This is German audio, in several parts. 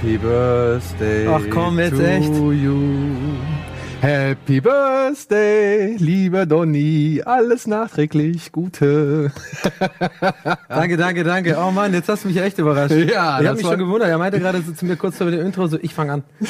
Happy Birthday Ach komm, jetzt to echt. you. Happy Birthday, lieber Donny. Alles nachträglich Gute. Danke, danke, danke. Oh Mann, jetzt hast du mich echt überrascht. Ja, ich habe mich schon gewundert. Er meinte gerade so zu mir kurz vor dem Intro so, ich fange an.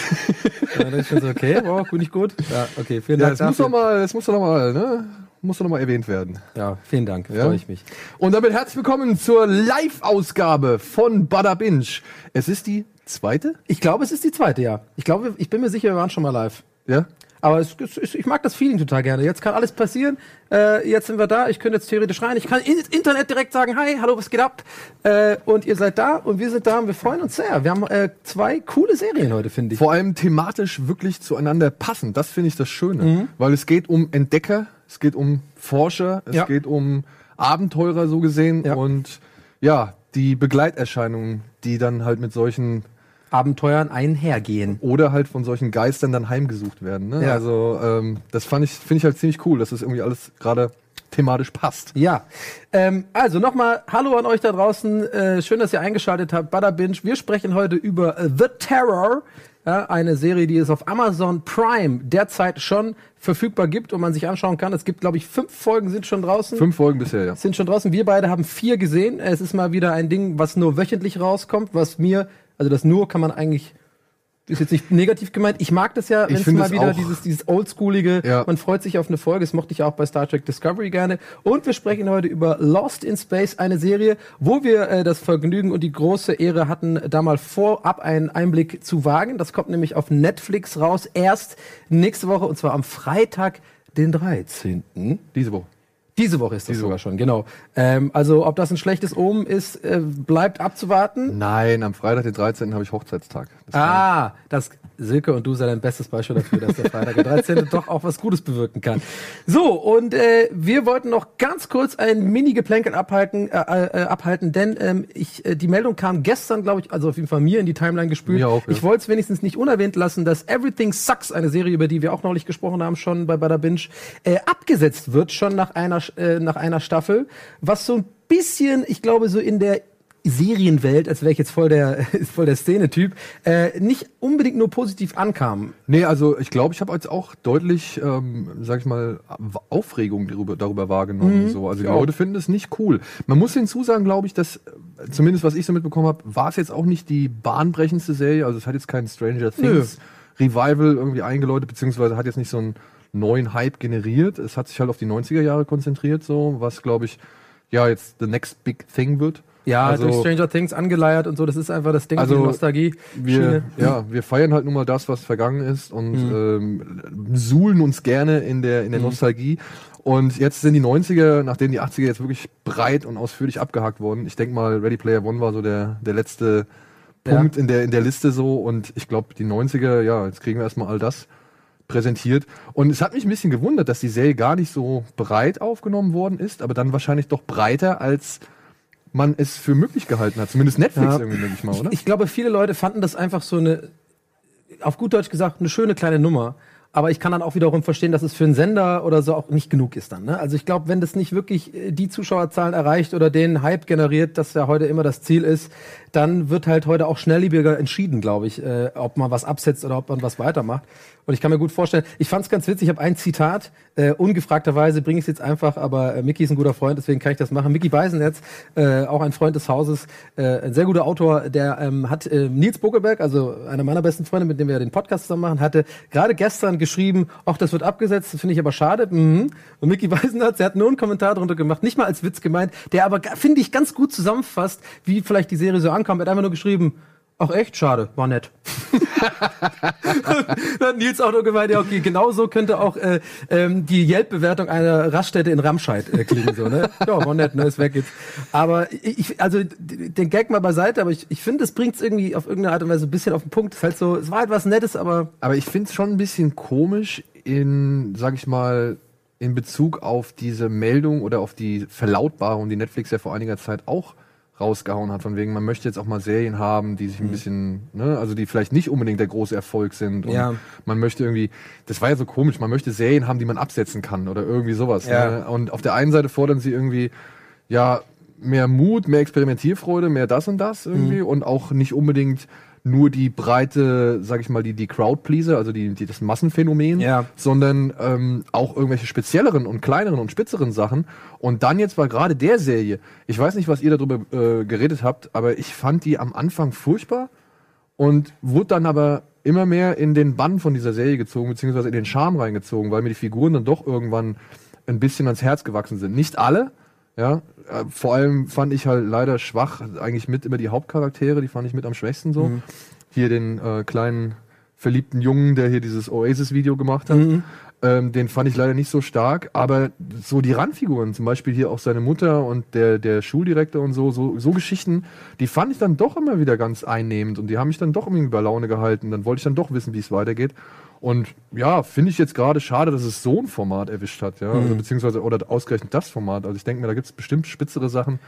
ja, dann ist schon so, okay, wow, gut, nicht gut. Ja, okay, vielen Ja, Dank das muss doch mal, das muss doch mal, ne? Muss doch noch mal erwähnt werden. Ja, vielen Dank, Ja? freue ich mich. Und damit herzlich willkommen zur Live-Ausgabe von Bada Binge. Es ist die zweite, Ich glaube, es ist die zweite, ja. Ich glaube, ich bin mir sicher, wir waren schon mal live. ja? Aber es, es, ich mag das Feeling total gerne. Jetzt kann alles passieren. Äh, jetzt sind wir da. Ich könnte jetzt theoretisch rein. Ich kann ins Internet direkt sagen, hi, hallo, was geht ab? Äh, und ihr seid da und wir sind da und wir freuen uns sehr. Wir haben äh, zwei coole Serien heute, finde ich. Vor allem thematisch wirklich zueinander passen. Das finde ich das Schöne. Mhm. Weil es geht um Entdecker, es geht um Forscher, es Ja. geht um Abenteurer so gesehen Ja. und ja, die Begleiterscheinungen, die dann halt mit solchen Abenteuern einhergehen. oder halt von solchen Geistern dann heimgesucht werden. Ne? Ja. Also ähm, das fand ich, finde ich halt ziemlich cool, dass das irgendwie alles gerade thematisch passt. Ja, ähm, also nochmal Hallo an euch da draußen. Äh, schön, dass ihr eingeschaltet habt. Butter Binge. Wir sprechen heute über äh, The Terror, ja, eine Serie, die es auf Amazon Prime derzeit schon verfügbar gibt und man sich anschauen kann. Es gibt, glaube ich, fünf Folgen sind schon draußen. Fünf Folgen bisher, ja. sind schon draußen. Wir beide haben vier gesehen. Es ist mal wieder ein Ding, was nur wöchentlich rauskommt, was mir, also das nur kann man eigentlich, ist jetzt nicht negativ gemeint. Ich mag das ja, wenn es mal wieder dieses, dieses Oldschoolige, Ja. man freut sich auf eine Folge. Das mochte ich auch bei Star Trek Discovery gerne. Und wir sprechen heute über Lost in Space, eine Serie, wo wir äh, das Vergnügen und die große Ehre hatten, da mal vorab einen Einblick zu wagen. Das kommt nämlich auf Netflix raus, erst nächste Woche, und zwar am Freitag, den 13. Diese Woche. Diese Woche ist das Diese sogar schon, genau. Ähm, also ob das ein schlechtes Omen ist, äh, bleibt abzuwarten. Nein, am Freitag, den 13. habe ich Hochzeitstag. Das Ah, das Silke und du seid ein bestes Beispiel dafür, dass der Freitag der 13. doch auch was Gutes bewirken kann. So, und äh, wir wollten noch ganz kurz ein Mini-Geplänkel abhalten, äh, äh, abhalten, denn ähm, ich, äh, die Meldung kam gestern, glaube ich, also auf jeden Fall mir in die Timeline gespült. Auch, ja. Ich wollte es wenigstens nicht unerwähnt lassen, dass Everything Sucks, eine Serie, über die wir auch neulich gesprochen haben, schon bei Bada Binge, äh, abgesetzt wird, schon nach einer, äh, nach einer Staffel, was so ein bisschen, ich glaube, so in der Serienwelt, als wäre ich jetzt voll der, voll der Szene-Typ, äh, nicht unbedingt nur positiv ankam. Nee, also ich glaube, ich habe jetzt auch deutlich, ähm, sag ich mal, Aufregung darüber, darüber wahrgenommen. So. Also die Mhm. Ja. Leute finden es nicht cool. Man muss hinzusagen, glaube ich, dass, äh, zumindest was ich so mitbekommen habe, war es jetzt auch nicht die bahnbrechendste Serie. Also es hat jetzt kein Stranger Things Revival irgendwie eingeläutet, beziehungsweise hat jetzt nicht so einen neuen Hype generiert. Es hat sich halt auf die 90er Jahre konzentriert, so, was glaube ich, ja, jetzt the next big thing wird. Ja, Also- durch Stranger Things angeleiert und so, das ist einfach das Ding, Also, die Nostalgie. Wir, ja, wir feiern halt nun mal das, was vergangen ist und ähm, suhlen uns gerne in der, in der Nostalgie. Und jetzt sind die 90er, nachdem die 80er jetzt wirklich breit und ausführlich abgehakt wurden. Ich denke mal, Ready Player One war so der, der letzte Ja. Punkt in, der, in der Liste so. Und ich glaube, die 90er, ja, jetzt kriegen wir erstmal all das präsentiert. Und es hat mich ein bisschen gewundert, dass die Serie gar nicht so breit aufgenommen worden ist, aber dann wahrscheinlich doch breiter, als man es für möglich gehalten hat. Zumindest Netflix Ja. irgendwie, denke ich mal, oder? Ich glaube, viele Leute fanden das einfach so eine, auf gut Deutsch gesagt, eine schöne kleine Nummer. Aber ich kann dann auch wiederum verstehen, dass es für einen Sender oder so auch nicht genug ist dann. Ne? Also ich glaube, wenn das nicht wirklich äh, die Zuschauerzahlen erreicht oder den Hype generiert, das ja heute immer das Ziel ist, dann wird halt heute auch schnelllebiger entschieden, glaube ich, äh, ob man was absetzt oder ob man was weitermacht. Und ich kann mir gut vorstellen, ich fand es ganz witzig, ich habe ein Zitat, äh, ungefragterweise bringe ich es jetzt einfach, aber äh, Mickey ist ein guter Freund, deswegen kann ich das machen. Mickey Beisenetz, äh, auch ein Freund des Hauses, äh, ein sehr guter Autor, der ähm, hat äh, Nils Buckelberg, also einer meiner besten Freunde, mit dem wir den Podcast zusammen machen, hatte gerade gestern geschrieben, ach, das wird abgesetzt, das finde ich aber schade. Mhm. Und Mickey Beisenherz, der hat nur einen Kommentar drunter gemacht, nicht mal als Witz gemeint, der aber, finde ich, ganz gut zusammenfasst, wie vielleicht die Serie so ankommt. Er hat einfach nur geschrieben, Ach echt, schade, war nett. Dann hat Nils auch nur gemeint, ja okay, genau so könnte auch äh, ähm, die Yelp-Bewertung einer Raststätte in Ramscheid äh, klingen so, ne? Ja, war nett, ne, ist weg jetzt. Aber ich, also den Gag mal beiseite, aber ich, ich finde, es bringt es irgendwie auf irgendeine Art und Weise ein bisschen auf den Punkt. Es ist halt so, es war halt was Nettes, aber Aber ich finde es schon ein bisschen komisch in, sag ich mal, in Bezug auf diese Meldung oder auf die Verlautbarung, die Netflix ja vor einiger Zeit auch rausgehauen hat, von wegen, man möchte jetzt auch mal Serien haben, die sich ein bisschen, ne, also die vielleicht nicht unbedingt der große Erfolg sind. Und Ja. man möchte irgendwie, das war ja so komisch, man möchte Serien haben, die man absetzen kann oder irgendwie sowas. Ja. Ne? Und auf der einen Seite fordern sie irgendwie, ja, mehr Mut, mehr Experimentierfreude, mehr das und das irgendwie und auch nicht unbedingt nur die breite, sag ich mal, die, die Crowdpleaser, also die, die, das Massenphänomen, Ja. sondern ähm, auch irgendwelche spezielleren und kleineren und spitzeren Sachen. Und dann jetzt war gerade der Serie, ich weiß nicht, was ihr darüber äh, geredet habt, aber ich fand die am Anfang furchtbar und wurde dann aber immer mehr in den Bann von dieser Serie gezogen, beziehungsweise in den Charme reingezogen, weil mir die Figuren dann doch irgendwann ein bisschen ans Herz gewachsen sind. Nicht alle, ja. Äh, vor allem fand ich halt leider schwach, eigentlich mit immer die Hauptcharaktere, die fand ich mit am schwächsten so. Hier den äh, kleinen verliebten Jungen, der hier dieses Oasis-Video gemacht hat. Ähm, den fand ich leider nicht so stark, aber so die Randfiguren, zum Beispiel hier auch seine Mutter und der, der Schuldirektor und so, so, so Geschichten, die fand ich dann doch immer wieder ganz einnehmend und die haben mich dann doch irgendwie bei Laune gehalten. Dann wollte ich dann doch wissen, wie es weitergeht. Und ja, finde ich jetzt gerade schade, dass es so ein Format erwischt hat, ja, also, beziehungsweise oder ausgerechnet das Format. Also ich denke mir, da gibt es bestimmt spitzere Sachen,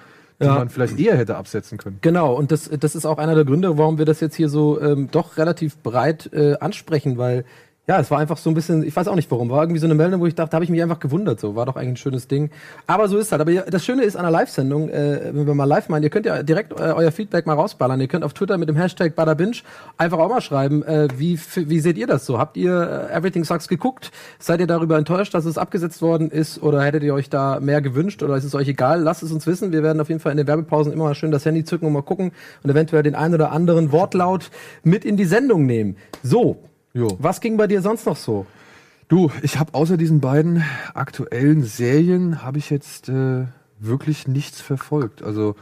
die Ja. man vielleicht eher hätte absetzen können. Genau, und das, das ist auch einer der Gründe, warum wir das jetzt hier so ähm, doch relativ breit äh, ansprechen, weil ja, es war einfach so ein bisschen, ich weiß auch nicht warum, war irgendwie so eine Meldung, wo ich dachte, da habe ich mich einfach gewundert, so war doch eigentlich ein schönes Ding. Aber so ist halt. Aber das Schöne ist an einer Live-Sendung, äh, wenn wir mal live meinen, ihr könnt ja direkt äh, euer Feedback mal rausballern. Ihr könnt auf Twitter mit dem Hashtag Badabinch einfach auch mal schreiben, äh, wie, wie seht ihr das so? Habt ihr äh, Everything Sucks geguckt? Seid ihr darüber enttäuscht, dass es abgesetzt worden ist? Oder hättet ihr euch da mehr gewünscht? Oder ist es euch egal? Lasst es uns wissen. Wir werden auf jeden Fall in den Werbepausen immer mal schön das Handy zücken und mal gucken und eventuell den einen oder anderen Wortlaut mit in die Sendung nehmen. So. Jo. Was ging bei dir sonst noch so? Du, ich habe außer diesen beiden aktuellen Serien habe ich jetzt äh, wirklich nichts verfolgt. Also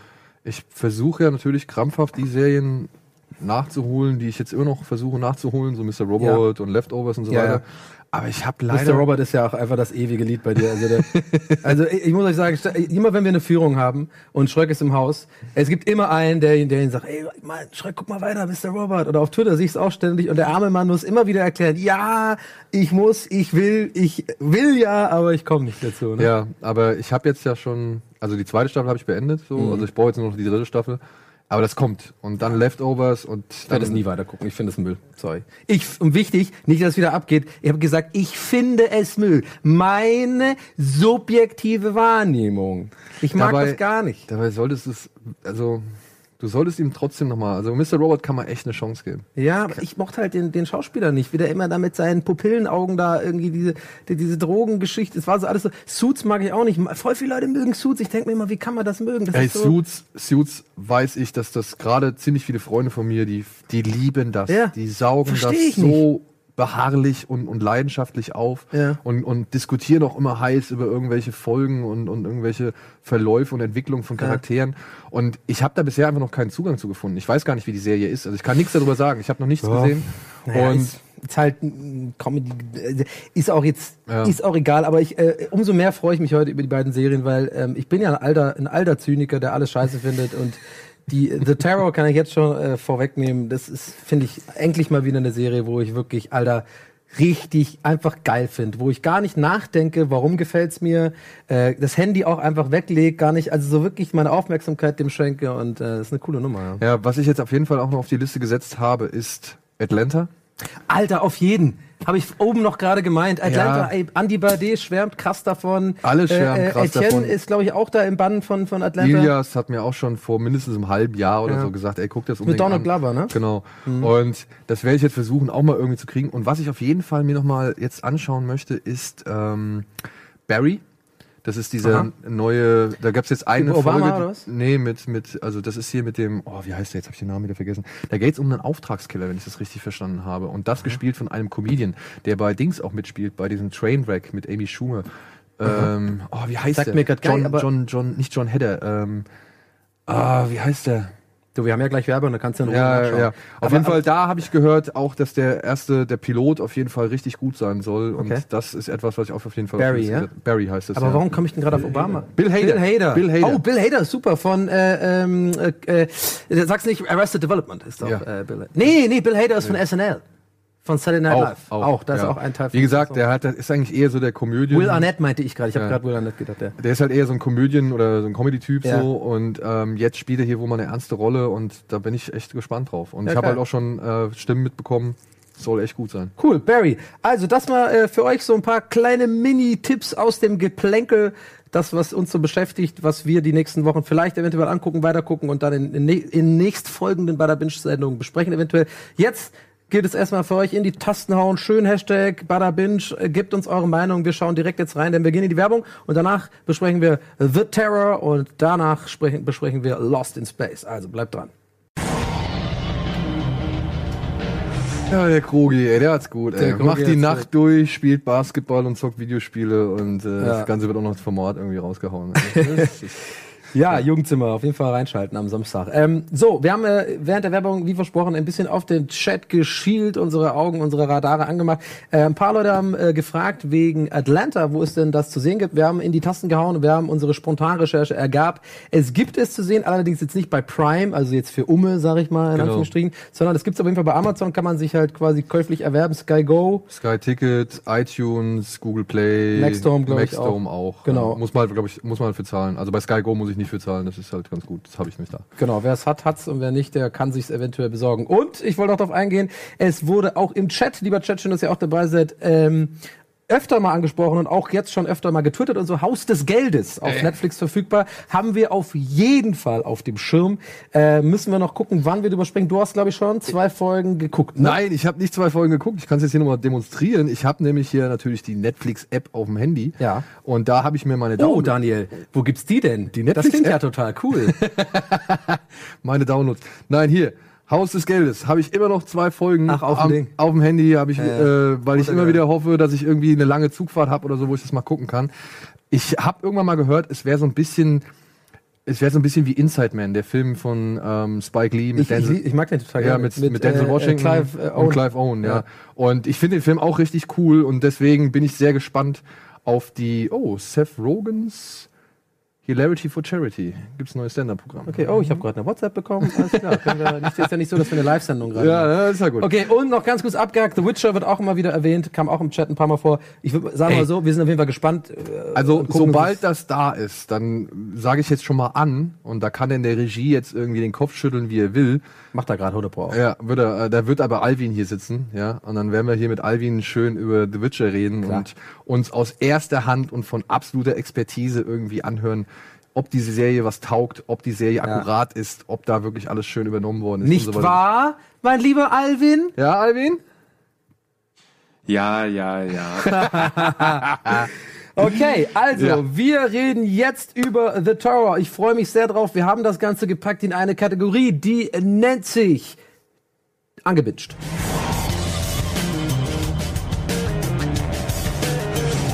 ich versuche ja natürlich krampfhaft die Serien nachzuholen, die ich jetzt immer noch versuche nachzuholen, so Mr. Robot und Leftovers und so Ja, weiter. ja. Aber ich habe Mr. leider Robert ist ja auch einfach das ewige Lied bei dir. Also, der, also ich, ich muss euch sagen, immer wenn wir eine Führung haben und Schröck ist im Haus, es gibt immer einen, der, ihn- der ihn sagt, ey, Mann, Schröck, guck mal weiter, Mr. Robert. Oder auf Twitter sehe ich es auch ständig und der arme Mann muss immer wieder erklären, ja, ich muss, ich will, ich will ja, aber ich komme nicht dazu. Ne? Ja, aber ich habe jetzt ja schon, also die zweite Staffel habe ich beendet, so, Mhm. also ich brauche jetzt nur noch die dritte Staffel. Aber das kommt. Und dann Leftovers und Ich werde es nie weiter gucken. Ich finde es Müll. Sorry. Ich, und wichtig, nicht, dass es wieder abgeht. Ich habe gesagt, ich finde es Müll. Meine subjektive Wahrnehmung. Ich mag Dabei- das gar nicht. Dabei solltest du es, also du solltest ihm trotzdem nochmal, also Mr. Robot kann man echt eine Chance geben. Ja, aber ich mochte halt den, den Schauspieler nicht, wie der immer da mit seinen Pupillenaugen da irgendwie diese, die, diese Drogengeschichte, es war so alles so, Suits mag ich auch nicht, voll viele Leute mögen Suits, ich denke mir immer, wie kann man das mögen? Das Ey, so, Suits, Suits weiß ich, dass das gerade ziemlich viele Freunde von mir, die, die lieben das. Ja. Die saugen das so beharrlich und, und leidenschaftlich auf Ja. und, und diskutieren auch immer heiß über irgendwelche Folgen und, und irgendwelche Verläufe und Entwicklungen von Charakteren. Und ich habe da bisher einfach noch keinen Zugang zu gefunden. Ich weiß gar nicht, wie die Serie ist. Also ich kann nichts darüber sagen. Ich habe noch nichts Ja. gesehen. Naja, und ist, ist halt ein Comedy, äh, ist auch jetzt, Ja. ist auch egal, aber ich, äh, umso mehr freue ich mich heute über die beiden Serien, weil ähm, ich bin ja ein alter, ein alter Zyniker, der alles scheiße findet und die The Terror kann ich jetzt schon äh, vorwegnehmen. Das ist, finde ich, endlich mal wieder eine Serie, wo ich wirklich, Alter, richtig einfach geil finde, wo ich gar nicht nachdenke, warum gefällt's mir, äh, das Handy auch einfach weglege, gar nicht, also so wirklich meine Aufmerksamkeit dem schenke und äh, ist eine coole Nummer. Ja. ja, was ich jetzt auf jeden Fall auch noch auf die Liste gesetzt habe, ist Atlanta. Alter, auf jeden. Habe ich oben noch gerade gemeint. Atlanta, Ja. ey, Andy Bardet schwärmt krass davon. Alle schwärmen krass Etienne davon. ist, glaube ich, auch da im Bann von, von Atlanta. Ilias hat mir auch schon vor mindestens einem halben Jahr oder Ja. so gesagt, ey, guck das Mit Donald. Glover, ne? Genau. Und das werde ich jetzt versuchen, auch mal irgendwie zu kriegen. Und was ich auf jeden Fall mir nochmal jetzt anschauen möchte, ist ähm, Barry. Das ist diese Aha. neue, da gab es jetzt eine Obama Folge. oder was? Nee, mit, mit, also das ist hier mit dem, oh, wie heißt der jetzt? Habe ich den Namen wieder vergessen. Da geht es um einen Auftragskiller, wenn ich das richtig verstanden habe. Und das gespielt von einem Comedian, der bei Dings auch mitspielt, bei diesem Trainwreck mit Amy Schumer. Ähm, oh, wie heißt Sagt der? mir grad gar John, nicht, John, John, nicht John Hedder. Ähm, ah, wie heißt der? Du, wir haben ja gleich Werbung, da kannst du in Ruhe Ja, nachschauen. ja. Auf Aber- jeden Fall, da habe ich gehört, auch, dass der erste, der Pilot auf jeden Fall richtig gut sein soll. Und Okay. das ist etwas, was ich auch auf jeden Fall. Barry, ja? Barry heißt es. Aber ja. warum komme ich denn gerade auf Obama? Bill Hader. Bill Hader. Bill Hader. Oh, Bill Hader, super. Von, äh, ähm, äh, äh, sag's nicht, Arrested Development ist doch Ja. äh, Bill Hader. Nee, nee, Bill Hader ist von SNL. Von Saturday Night Auch, Live. auch, da ist ja. auch ein Teil Wie gesagt, der hat, ist eigentlich eher so der Komödien. Will Arnett meinte ich gerade. Ich habe Ja. gerade Will Arnett gedacht, ja. Der ist halt eher so ein Komödien- oder so ein Comedy-Typ Ja. so und ähm, jetzt spielt er hier wohl mal eine ernste Rolle und da bin ich echt gespannt drauf. Und ich habe halt auch schon äh, Stimmen mitbekommen, soll echt gut sein. Cool, Barry. Also das mal äh, für euch so ein paar kleine Mini-Tipps aus dem Geplänkel das, was uns so beschäftigt, was wir die nächsten Wochen vielleicht eventuell angucken, weitergucken und dann in, in, in nächstfolgenden Bada Binge-Sendungen besprechen eventuell. Jetzt gilt es erstmal für euch in die Tasten hauen. Schön Hashtag Badabinge. Gebt uns eure Meinung. Wir schauen direkt jetzt rein, denn wir gehen in die Werbung und danach besprechen wir The Terror und danach sprechen, besprechen wir Lost in Space. Also bleibt dran. Ja, der Krogi, ey, der hat's gut, ey. Krogi Macht die Nacht gut. durch, spielt Basketball und zockt Videospiele und äh, Ja. das Ganze wird auch noch als Format irgendwie rausgehauen. Ja, Jugendzimmer, auf jeden Fall reinschalten am Samstag. Ähm, so, wir haben äh, während der Werbung, wie versprochen, ein bisschen auf den Chat geschielt, unsere Augen, unsere Radare angemacht. Äh, ein paar Leute haben äh, gefragt wegen Atlanta, wo es denn das zu sehen gibt. Wir haben in die Tasten gehauen und wir haben unsere Spontanrecherche ergab. Es gibt es zu sehen, allerdings jetzt nicht bei Prime, also jetzt für Umme, sag ich mal, in Genau. Anführungsstrichen, sondern es gibt es auf jeden Fall bei Amazon, kann man sich halt quasi käuflich erwerben. Sky Go, Sky Ticket, iTunes, Google Play, Maxdome, glaub ich, Maxdome auch. Genau. Ja, muss man, glaube ich, muss man für zahlen. Also bei Sky Go muss ich nicht für zahlen, das ist halt ganz gut. Das habe ich nicht da. Genau, wer es hat, hat's und wer nicht, der kann sich's eventuell besorgen. Und ich wollte auch darauf eingehen, es wurde auch im Chat, lieber Chat, schön, dass ihr auch dabei seid, ähm, öfter mal angesprochen und auch jetzt schon öfter mal getwittert und so Haus des Geldes auf Äh. Netflix verfügbar, haben wir auf jeden Fall auf dem Schirm. Äh, müssen wir noch gucken, wann wir drüber sprechen. Du hast, glaube ich, schon zwei Folgen geguckt. Ne? Nein, ich habe nicht zwei Folgen geguckt. Ich kann es jetzt hier nochmal demonstrieren. Ich habe nämlich hier natürlich die Netflix-App auf dem Handy. Ja. Und da habe ich mir meine Oh, Downloads, Daniel, wo gibt's die denn? Die Das klingt ja total cool. meine Downloads. Nein, hier. Haus des Geldes. Habe ich immer noch zwei Folgen Ach, auf dem am, Ding. auf dem Handy, habe ich, äh, weil ich immer wieder hoffe, dass ich irgendwie eine lange Zugfahrt habe oder so, wo ich das mal gucken kann. Ich habe irgendwann mal gehört, es wäre so ein bisschen, es wäre so ein bisschen wie Inside Man, der Film von ähm, Spike Lee mit ich, ich, Denzel. ich mag den total Ja, gerne. mit, mit, Denzel äh, Washington Clive, äh, Owen. und Clive Owen, ja. Ja. Und ich finde den Film auch richtig cool und deswegen bin ich sehr gespannt auf die, oh, Seth Rogans Hilarity for Charity. Gibt's ein neues Stand-Up-Programm. Okay, oh, ich habe gerade eine WhatsApp bekommen. Alles klar. Können wir, nicht, ist ja nicht so, dass wir eine Live-Sendung gerade Ja, ja, ist ja gut. Okay, und noch ganz kurz abgehakt, The Witcher wird auch immer wieder erwähnt, kam auch im Chat ein paar Mal vor. Ich würd- sagen mal so, wir sind auf jeden Fall gespannt. äh, Also gucken sobald das da ist, dann sage ich jetzt schon mal an und da kann denn der Regie jetzt irgendwie den Kopf schütteln, wie er will. Macht da gerade 100 Pro auf. Ja, wird er, äh, da wird aber Alvin hier sitzen, ja, und dann werden wir hier mit Alvin schön über The Witcher reden Klar. und uns aus erster Hand und von absoluter Expertise irgendwie anhören, ob diese Serie was taugt, ob die Serie akkurat ist, ob da wirklich alles schön übernommen worden ist. Nicht und so wahr, mein lieber Alvin? Ja, Alvin? Ja, ja, ja. Okay, also, Ja. wir reden jetzt über The Tower. Ich freue mich sehr drauf. Wir haben das Ganze gepackt in eine Kategorie, die nennt sich angebitscht.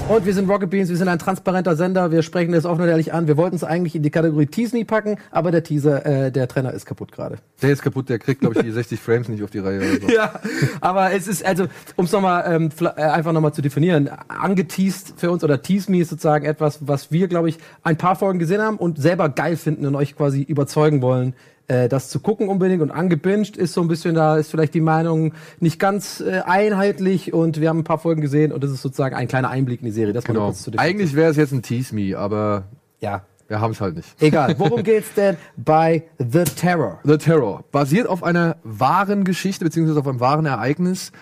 Und wir sind Rocket Beans, wir sind ein transparenter Sender, wir sprechen das offen und ehrlich an. Wir wollten es eigentlich in die Kategorie Teasney packen, aber der Teaser, äh, der Trenner ist kaputt gerade. Der ist kaputt, der kriegt, glaube ich, die 60 Frames nicht auf die Reihe oder so. Ja, aber es ist, also, um es nochmal ähm, äh, einfach nochmal zu definieren, angeteased für uns oder Tease Me ist sozusagen etwas, was wir, glaube ich, ein paar Folgen gesehen haben und selber geil finden und euch quasi überzeugen wollen, äh, das zu gucken unbedingt. Und angebinged ist so ein bisschen, da ist vielleicht die Meinung nicht ganz äh, einheitlich und wir haben ein paar Folgen gesehen und das ist sozusagen ein kleiner Einblick in die Serie. Das Genau. zu. Eigentlich wäre es jetzt ein Tease Me, aber Ja. wir haben es halt nicht. Egal. Worum geht's denn bei The Terror? The Terror basiert auf einer wahren Geschichte beziehungsweise auf einem wahren Ereignis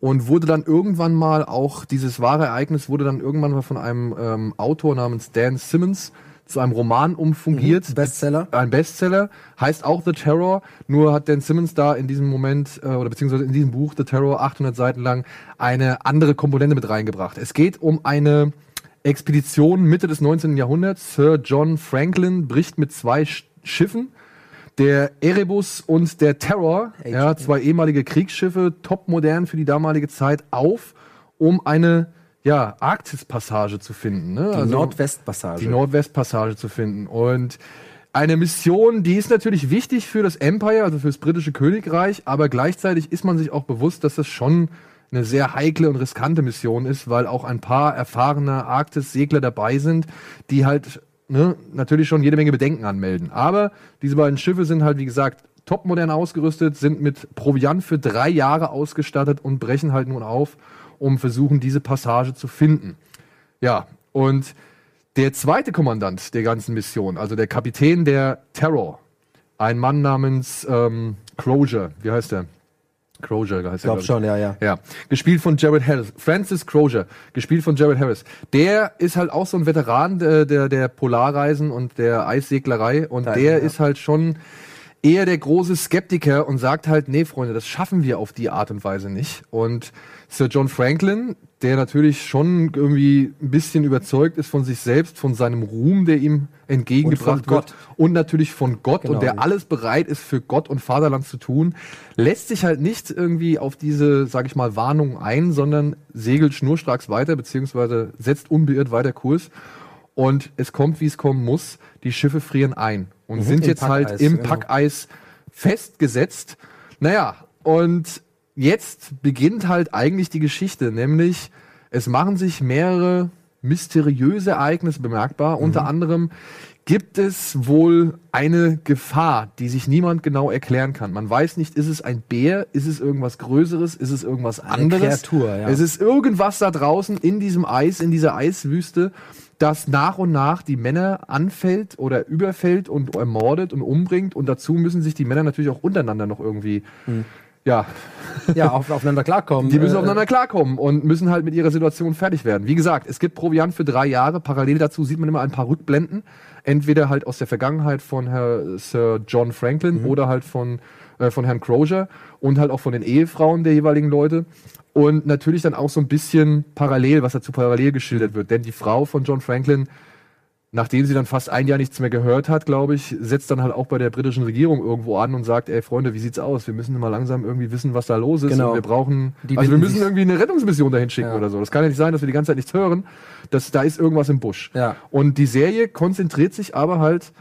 und wurde dann irgendwann mal auch dieses wahre Ereignis wurde dann irgendwann mal von einem ähm, Autor namens Dan Simmons zu einem Roman umfungiert. Mhm, Bestseller. Ein Bestseller heißt auch The Terror. Nur hat Dan Simmons da in diesem Moment äh, oder beziehungsweise in diesem Buch The Terror 800 Seiten lang eine andere Komponente mit reingebracht. Es geht um eine Expedition Mitte des 19. Jahrhunderts. Sir John Franklin bricht mit zwei Sch Schiffen der Erebus und der Terror, ja, zwei ehemalige Kriegsschiffe, topmodern für die damalige Zeit, auf, um eine ja, Arktispassage zu finden. Ne? Die Nordwestpassage. Die Nordwestpassage zu finden. Und eine Mission, die ist natürlich wichtig für das Empire, also für das britische Königreich, aber gleichzeitig ist man sich auch bewusst, dass das schon eine sehr heikle und riskante Mission ist, weil auch ein paar erfahrene Arktis-Segler dabei sind, die halt ne, natürlich schon jede Menge Bedenken anmelden. Aber diese beiden Schiffe sind halt, wie gesagt, topmodern ausgerüstet, sind mit Proviant für drei Jahre ausgestattet und brechen halt nun auf, um versuchen, diese Passage zu finden. Ja, und der zweite Kommandant der ganzen Mission, also der Kapitän der Terror, ein Mann namens ähm, Crozier, wie heißt der? Crozier heißt Ich glaube schon, ja, ja. Ja, gespielt von Jared Harris. Francis Crozier, gespielt von Jared Harris. Der ist halt auch so ein Veteran der, der, der Polarreisen und der Eisseglerei und Da der er, ja. ist halt schon eher der große Skeptiker und sagt halt, nee, Freunde, das schaffen wir auf die Art und Weise nicht. Und Sir John Franklin, der natürlich schon irgendwie ein bisschen überzeugt ist von sich selbst, von seinem Ruhm, der ihm entgegengebracht Und wird Gott. und natürlich von Gott Genau. und der alles bereit ist für Gott und Vaterland zu tun, lässt sich halt nicht irgendwie auf diese, sag ich mal, Warnung ein, sondern segelt schnurstracks weiter, beziehungsweise setzt unbeirrt weiter Kurs. Und es kommt, wie es kommen muss. Die Schiffe frieren ein und sind Mhm. Im jetzt halt Packeis, im genau. Packeis festgesetzt. Naja, und jetzt beginnt halt eigentlich die Geschichte, nämlich es machen sich mehrere mysteriöse Ereignisse bemerkbar. Unter anderem gibt es wohl eine Gefahr, die sich niemand genau erklären kann. Man weiß nicht, ist es ein Bär, ist es irgendwas Größeres, ist es irgendwas anderes. Kreatur, ja. Es ist irgendwas da draußen in diesem Eis, in dieser Eiswüste, das nach und nach die Männer anfällt oder überfällt und ermordet und umbringt. Und dazu müssen sich die Männer natürlich auch untereinander noch irgendwie, ja, Ja, auf, aufeinander klarkommen. die müssen Äh, aufeinander klarkommen und müssen halt mit ihrer Situation fertig werden. Wie gesagt, es gibt Proviant für drei Jahre. Parallel dazu sieht man immer ein paar Rückblenden. Entweder halt aus der Vergangenheit von Herr Sir John Franklin oder halt von, äh, von Herrn Crozier und halt auch von den Ehefrauen der jeweiligen Leute. Und natürlich dann auch so ein bisschen parallel, was dazu parallel geschildert wird. Denn die Frau von John Franklin, nachdem sie dann fast ein Jahr nichts mehr gehört hat, glaube ich, setzt dann halt auch bei der britischen Regierung irgendwo an und sagt, ey Freunde, wie sieht's aus? Wir müssen mal langsam irgendwie wissen, was da los ist. Genau. Wir brauchen, Die also wir müssen irgendwie eine Rettungsmission dahin schicken Ja. oder so. Das kann ja nicht sein, dass wir die ganze Zeit nichts hören. Das, da ist irgendwas im Busch. Ja. Und die Serie konzentriert sich aber halt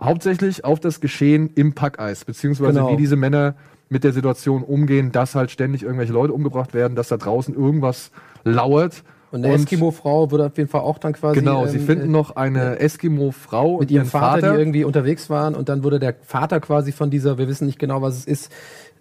hauptsächlich auf das Geschehen im Packeis, beziehungsweise Genau. wie diese Männer mit der Situation umgehen, dass halt ständig irgendwelche Leute umgebracht werden, dass da draußen irgendwas lauert. Und eine Eskimo-Frau würde auf jeden Fall auch dann quasi. Genau, sie ähm, finden noch eine Eskimo-Frau mit ihrem Vater, die irgendwie unterwegs waren und dann wurde der Vater quasi von dieser, wir wissen nicht genau, was es ist, äh, äh,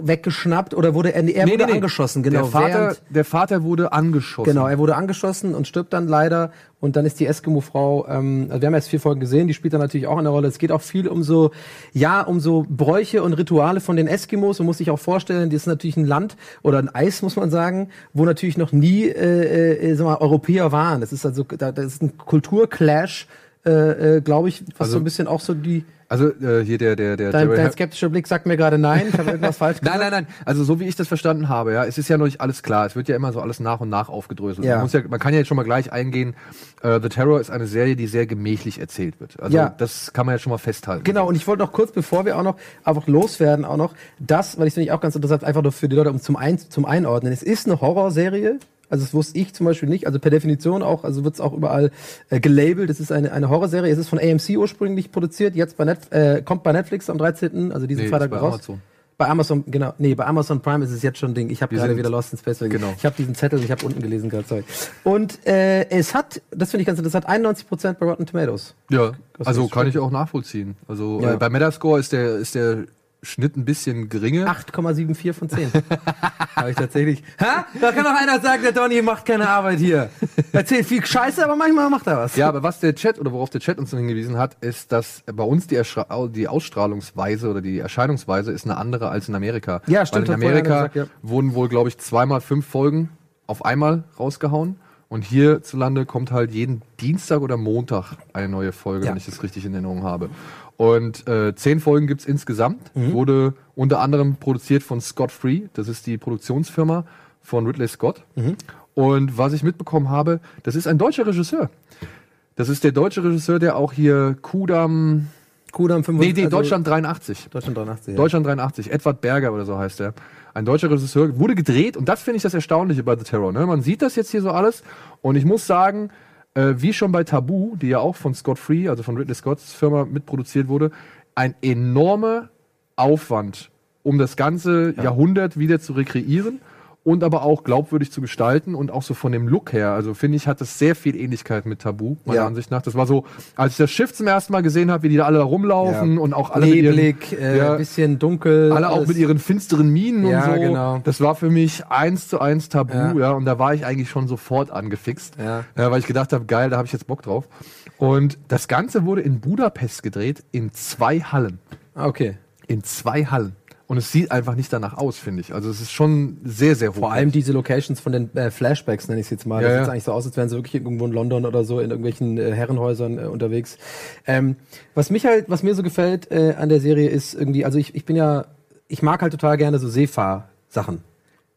weggeschnappt oder wurde er, er wurde angeschossen, genau. Der Vater, während- der Vater wurde angeschossen. Genau, er wurde angeschossen und stirbt dann leider. Und dann ist die Eskimo-Frau, ähm, also wir haben jetzt vier Folgen gesehen, die spielt dann natürlich auch eine Rolle. Es geht auch viel um so, ja, um so Bräuche und Rituale von den Eskimos. Man muss sich auch vorstellen, das ist natürlich ein Land oder ein Eis, muss man sagen, wo natürlich noch nie äh, äh, sag mal, Europäer waren. Das ist also, da, das ist ein Kulturclash, äh, äh, glaube ich, was Also- so ein bisschen auch so die. Also äh, hier der der der Dein, dein skeptischer Blick sagt mir gerade nein, ich habe irgendwas falsch Nein, gesagt. nein, nein. Also so wie ich das verstanden habe, ja, es ist ja noch nicht alles klar. Es wird ja immer so alles nach und nach aufgedröselt. Ja. Man, muss ja, man kann ja jetzt schon mal gleich eingehen. Äh, The Terror ist eine Serie, die sehr gemächlich erzählt wird. Also Ja. das kann man ja schon mal festhalten. Genau, und ich wollte noch kurz, bevor wir auch noch einfach loswerden, auch noch das, weil ich finde ich auch ganz interessant, einfach nur für die Leute, um zum, ein, zum Einordnen. Es ist eine Horrorserie. Also das wusste ich zum Beispiel nicht. Also per Definition auch, also wird es auch überall äh, gelabelt. Es ist eine, eine Horrorserie. Es ist von AMC ursprünglich produziert, jetzt bei Net, äh, kommt bei Netflix am 13., also diesen Nee, Freitag bei raus. Amazon. Bei Amazon, genau. Nee, bei Amazon Prime ist es jetzt schon ein Ding. Ich habe gerade wieder Lost in Space. Genau. Ich habe diesen Zettel, ich habe unten gelesen gerade, sorry. Und äh, es hat, das finde ich ganz interessant, 91% bei Rotten Tomatoes. Ja, also kann ich auch nachvollziehen. Also Ja. äh, bei Metascore ist der ist der Schnitt ein bisschen geringer. 8,74 von 10. Habe ich tatsächlich. Ha? Da kann doch einer sagen, der Donny macht keine Arbeit hier. Erzählt viel Scheiße, aber manchmal macht er was. Ja, aber was der Chat oder worauf der Chat uns hingewiesen hat, ist, dass bei uns die, Erschra die Ausstrahlungsweise oder die Erscheinungsweise ist eine andere als in Amerika. Ja, stimmt, Weil in Amerika gesagt, wurden wohl, glaube ich, zweimal fünf Folgen auf einmal rausgehauen. Und hierzulande kommt halt jeden Dienstag oder Montag eine neue Folge, Ja. wenn ich das richtig in Erinnerung habe. Und äh, zehn Folgen gibt's insgesamt. Mhm. Wurde unter anderem produziert von Scott Free. Das ist die Produktionsfirma von Ridley Scott. Mhm. Und was ich mitbekommen habe, das ist ein deutscher Regisseur. Das ist der deutsche Regisseur, der auch hier Kudam. Kudam 5 Nee, nee, Deutschland 83. Deutschland 83. Ja. Deutschland 83. Edward Berger oder so heißt er. Ein deutscher Regisseur. Wurde gedreht und das finde ich das Erstaunliche bei The Terror. Ne? Man sieht das jetzt hier so alles und ich muss sagen, äh, wie schon bei Tabu, die ja auch von Scott Free, also von Ridley Scotts Firma mitproduziert wurde, ein enormer Aufwand, um das ganze Jahrhundert wieder zu rekreieren und aber auch glaubwürdig zu gestalten und auch so von dem Look her. Also finde ich, hat das sehr viel Ähnlichkeit mit Tabu, meiner Ja. Ansicht nach. Das war so, als ich das Schiff zum ersten Mal gesehen habe, wie die da alle da rumlaufen Ja. und auch alle mit ihren, Neblig, äh, Ja. bisschen dunkel. alle auch mit ihren finsteren Minen und so. genau. Das war für mich eins zu eins Tabu, Ja. Und da war ich eigentlich schon sofort angefixt. Ja. weil ich gedacht habe, geil, da habe ich jetzt Bock drauf. Und das Ganze wurde in Budapest gedreht, in zwei Hallen. Okay. In zwei Hallen. Und es sieht einfach nicht danach aus, finde ich. Also es ist schon sehr, sehr hoch. Vor allem diese Locations von den äh, Flashbacks, nenne ich es jetzt mal. Ja, das ja. sieht eigentlich so aus, als wären sie wirklich irgendwo in London oder so in irgendwelchen äh, Herrenhäusern äh, unterwegs. Ähm, was mich halt, was mir so gefällt äh, an der Serie ist irgendwie, also ich, ich bin ja, ich mag halt total gerne so Seefahr-Sachen.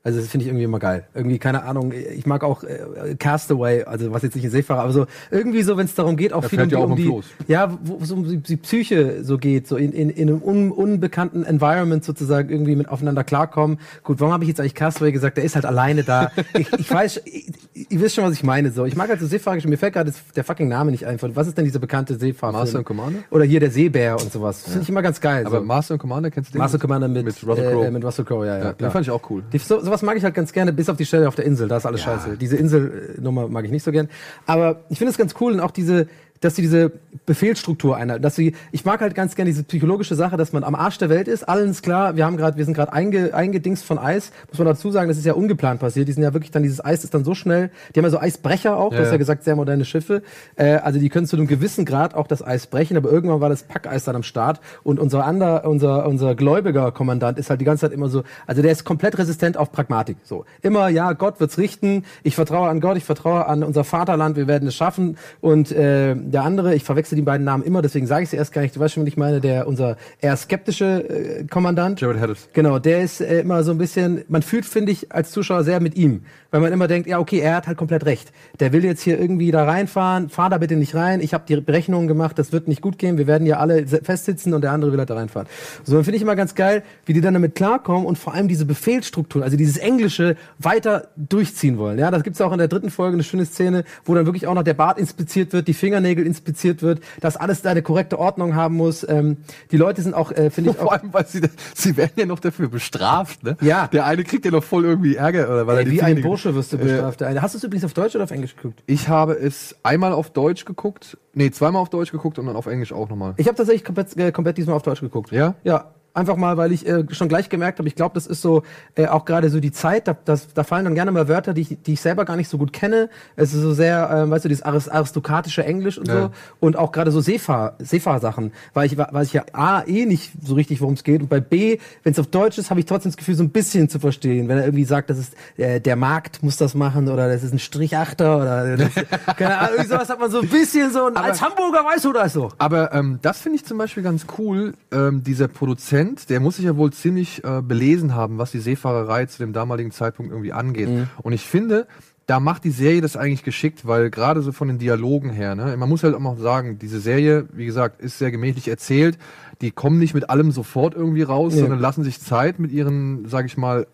Also das finde ich irgendwie immer geil. Irgendwie, keine Ahnung, ich mag auch äh, Castaway, also was jetzt nicht ein Seefahrer, aber so irgendwie so, wenn es darum geht, auch Der viel um ja auch um die Floß. ja, wo es um die, die Psyche so geht, so in, in, in einem un, unbekannten Environment sozusagen irgendwie mit aufeinander klarkommen. Gut, warum habe ich jetzt eigentlich Castaway gesagt? Der ist halt alleine da. ich, ich weiß, ich, ihr wisst schon, was ich meine. So, ich mag halt so Seefahrer, mir fällt gerade der fucking Name nicht ein. Was ist denn dieser bekannte Seefahrer? Master and Commander? Oder hier der Seebär und sowas. Finde ich immer ganz geil. Aber so. Master and Commander, kennst du den? Master Commander mit, mit Russell Crowe. Äh, mit Russell Crowe, ja, ja. ja, den fand ich auch cool. Die, so, sowas mag ich halt ganz gerne, bis auf die Stelle auf der Insel, da ist alles scheiße. Diese Inselnummer mag ich nicht so gern. Aber ich finde es ganz cool und auch diese, dass sie diese Befehlsstruktur einhalten. Dass sie, ich mag halt ganz gerne diese psychologische Sache, dass man am Arsch der Welt ist, allen ist klar, wir haben gerade, wir sind gerade einge, eingedingst von Eis. Muss man dazu sagen, das ist ja ungeplant passiert. Die sind ja wirklich dann, dieses Eis ist dann so schnell, die haben ja so Eisbrecher auch, du Ja, hast ja ja. gesagt, sehr moderne Schiffe. Äh, also die können zu einem gewissen Grad auch das Eis brechen, aber irgendwann war das Packeis dann am Start und unser ander, unser, unser gläubiger Kommandant ist halt die ganze Zeit immer so, also der ist komplett resistent auf Pragmatik. So. Immer, ja, Gott wird's richten, ich vertraue an Gott, ich vertraue an unser Vaterland, wir werden es schaffen. Und äh, der andere, ich verwechsel die beiden Namen immer, deswegen sage ich sie erst gar nicht, du weißt schon, wen ich meine, der unser eher skeptische äh, Kommandant. Jared Harris. Genau, der ist äh, immer so ein bisschen, man fühlt, finde ich, als Zuschauer sehr mit ihm. Weil man immer denkt, ja, okay, er hat halt komplett recht. Der will jetzt hier irgendwie da reinfahren, fahr da bitte nicht rein, ich habe die Berechnungen gemacht, das wird nicht gut gehen, wir werden ja alle festsitzen und der andere will halt da reinfahren. So, dann finde ich immer ganz geil, wie die dann damit klarkommen und vor allem diese Befehlsstruktur, also dieses Englische weiter durchziehen wollen. Ja, das gibt's auch in der dritten Folge eine schöne Szene, wo dann wirklich auch noch der Bart inspiziert wird, die Fingernägel inspiziert wird, dass alles da eine korrekte Ordnung haben muss. Ähm, die Leute sind auch, äh, finde ich, auch Vor allem, weil sie, sie werden ja noch dafür bestraft, ne? Ja. Der eine kriegt ja noch voll irgendwie Ärger, oder weil er Ey, wie ein Bursche wirst du bestraft. der eine. Hast du es übrigens auf Deutsch oder auf Englisch geguckt? Ich habe es einmal auf Deutsch geguckt, nee, zweimal auf Deutsch geguckt und dann auf Englisch auch nochmal. Ich habe tatsächlich komplett, äh, komplett diesmal auf Deutsch geguckt. Ja? Ja. Einfach mal, weil ich äh, schon gleich gemerkt habe, ich glaube, das ist so äh, auch gerade so die Zeit, da, das, da fallen dann gerne mal Wörter, die ich, die ich selber gar nicht so gut kenne. Es ist so sehr, ähm, weißt du, dieses aris- aristokratische Englisch und Ja. so. Und auch gerade so Seefahr, Seefahrsachen, weil ich, weil ich ja A, eh nicht so richtig, worum es geht. Und bei B, wenn es auf Deutsch ist, habe ich trotzdem das Gefühl, so ein bisschen zu verstehen. Wenn er irgendwie sagt, das ist äh, der Markt muss das machen oder das ist ein Strichachter oder das, keine Ahnung, irgendwie sowas hat man so ein bisschen so. Und als Hamburger weißt du das doch. Aber ähm, das finde ich zum Beispiel ganz cool. Ähm, dieser Produzent, der muss sich ja wohl ziemlich äh, belesen haben, was die Seefahrerei zu dem damaligen Zeitpunkt irgendwie angeht. Und ich finde, da macht die Serie das eigentlich geschickt, weil gerade so von den Dialogen her, ne, man muss halt auch mal sagen, diese Serie, wie gesagt, ist sehr gemächlich erzählt. Die kommen nicht mit allem sofort irgendwie raus, Ja. sondern lassen sich Zeit mit ihren, sag ich mal,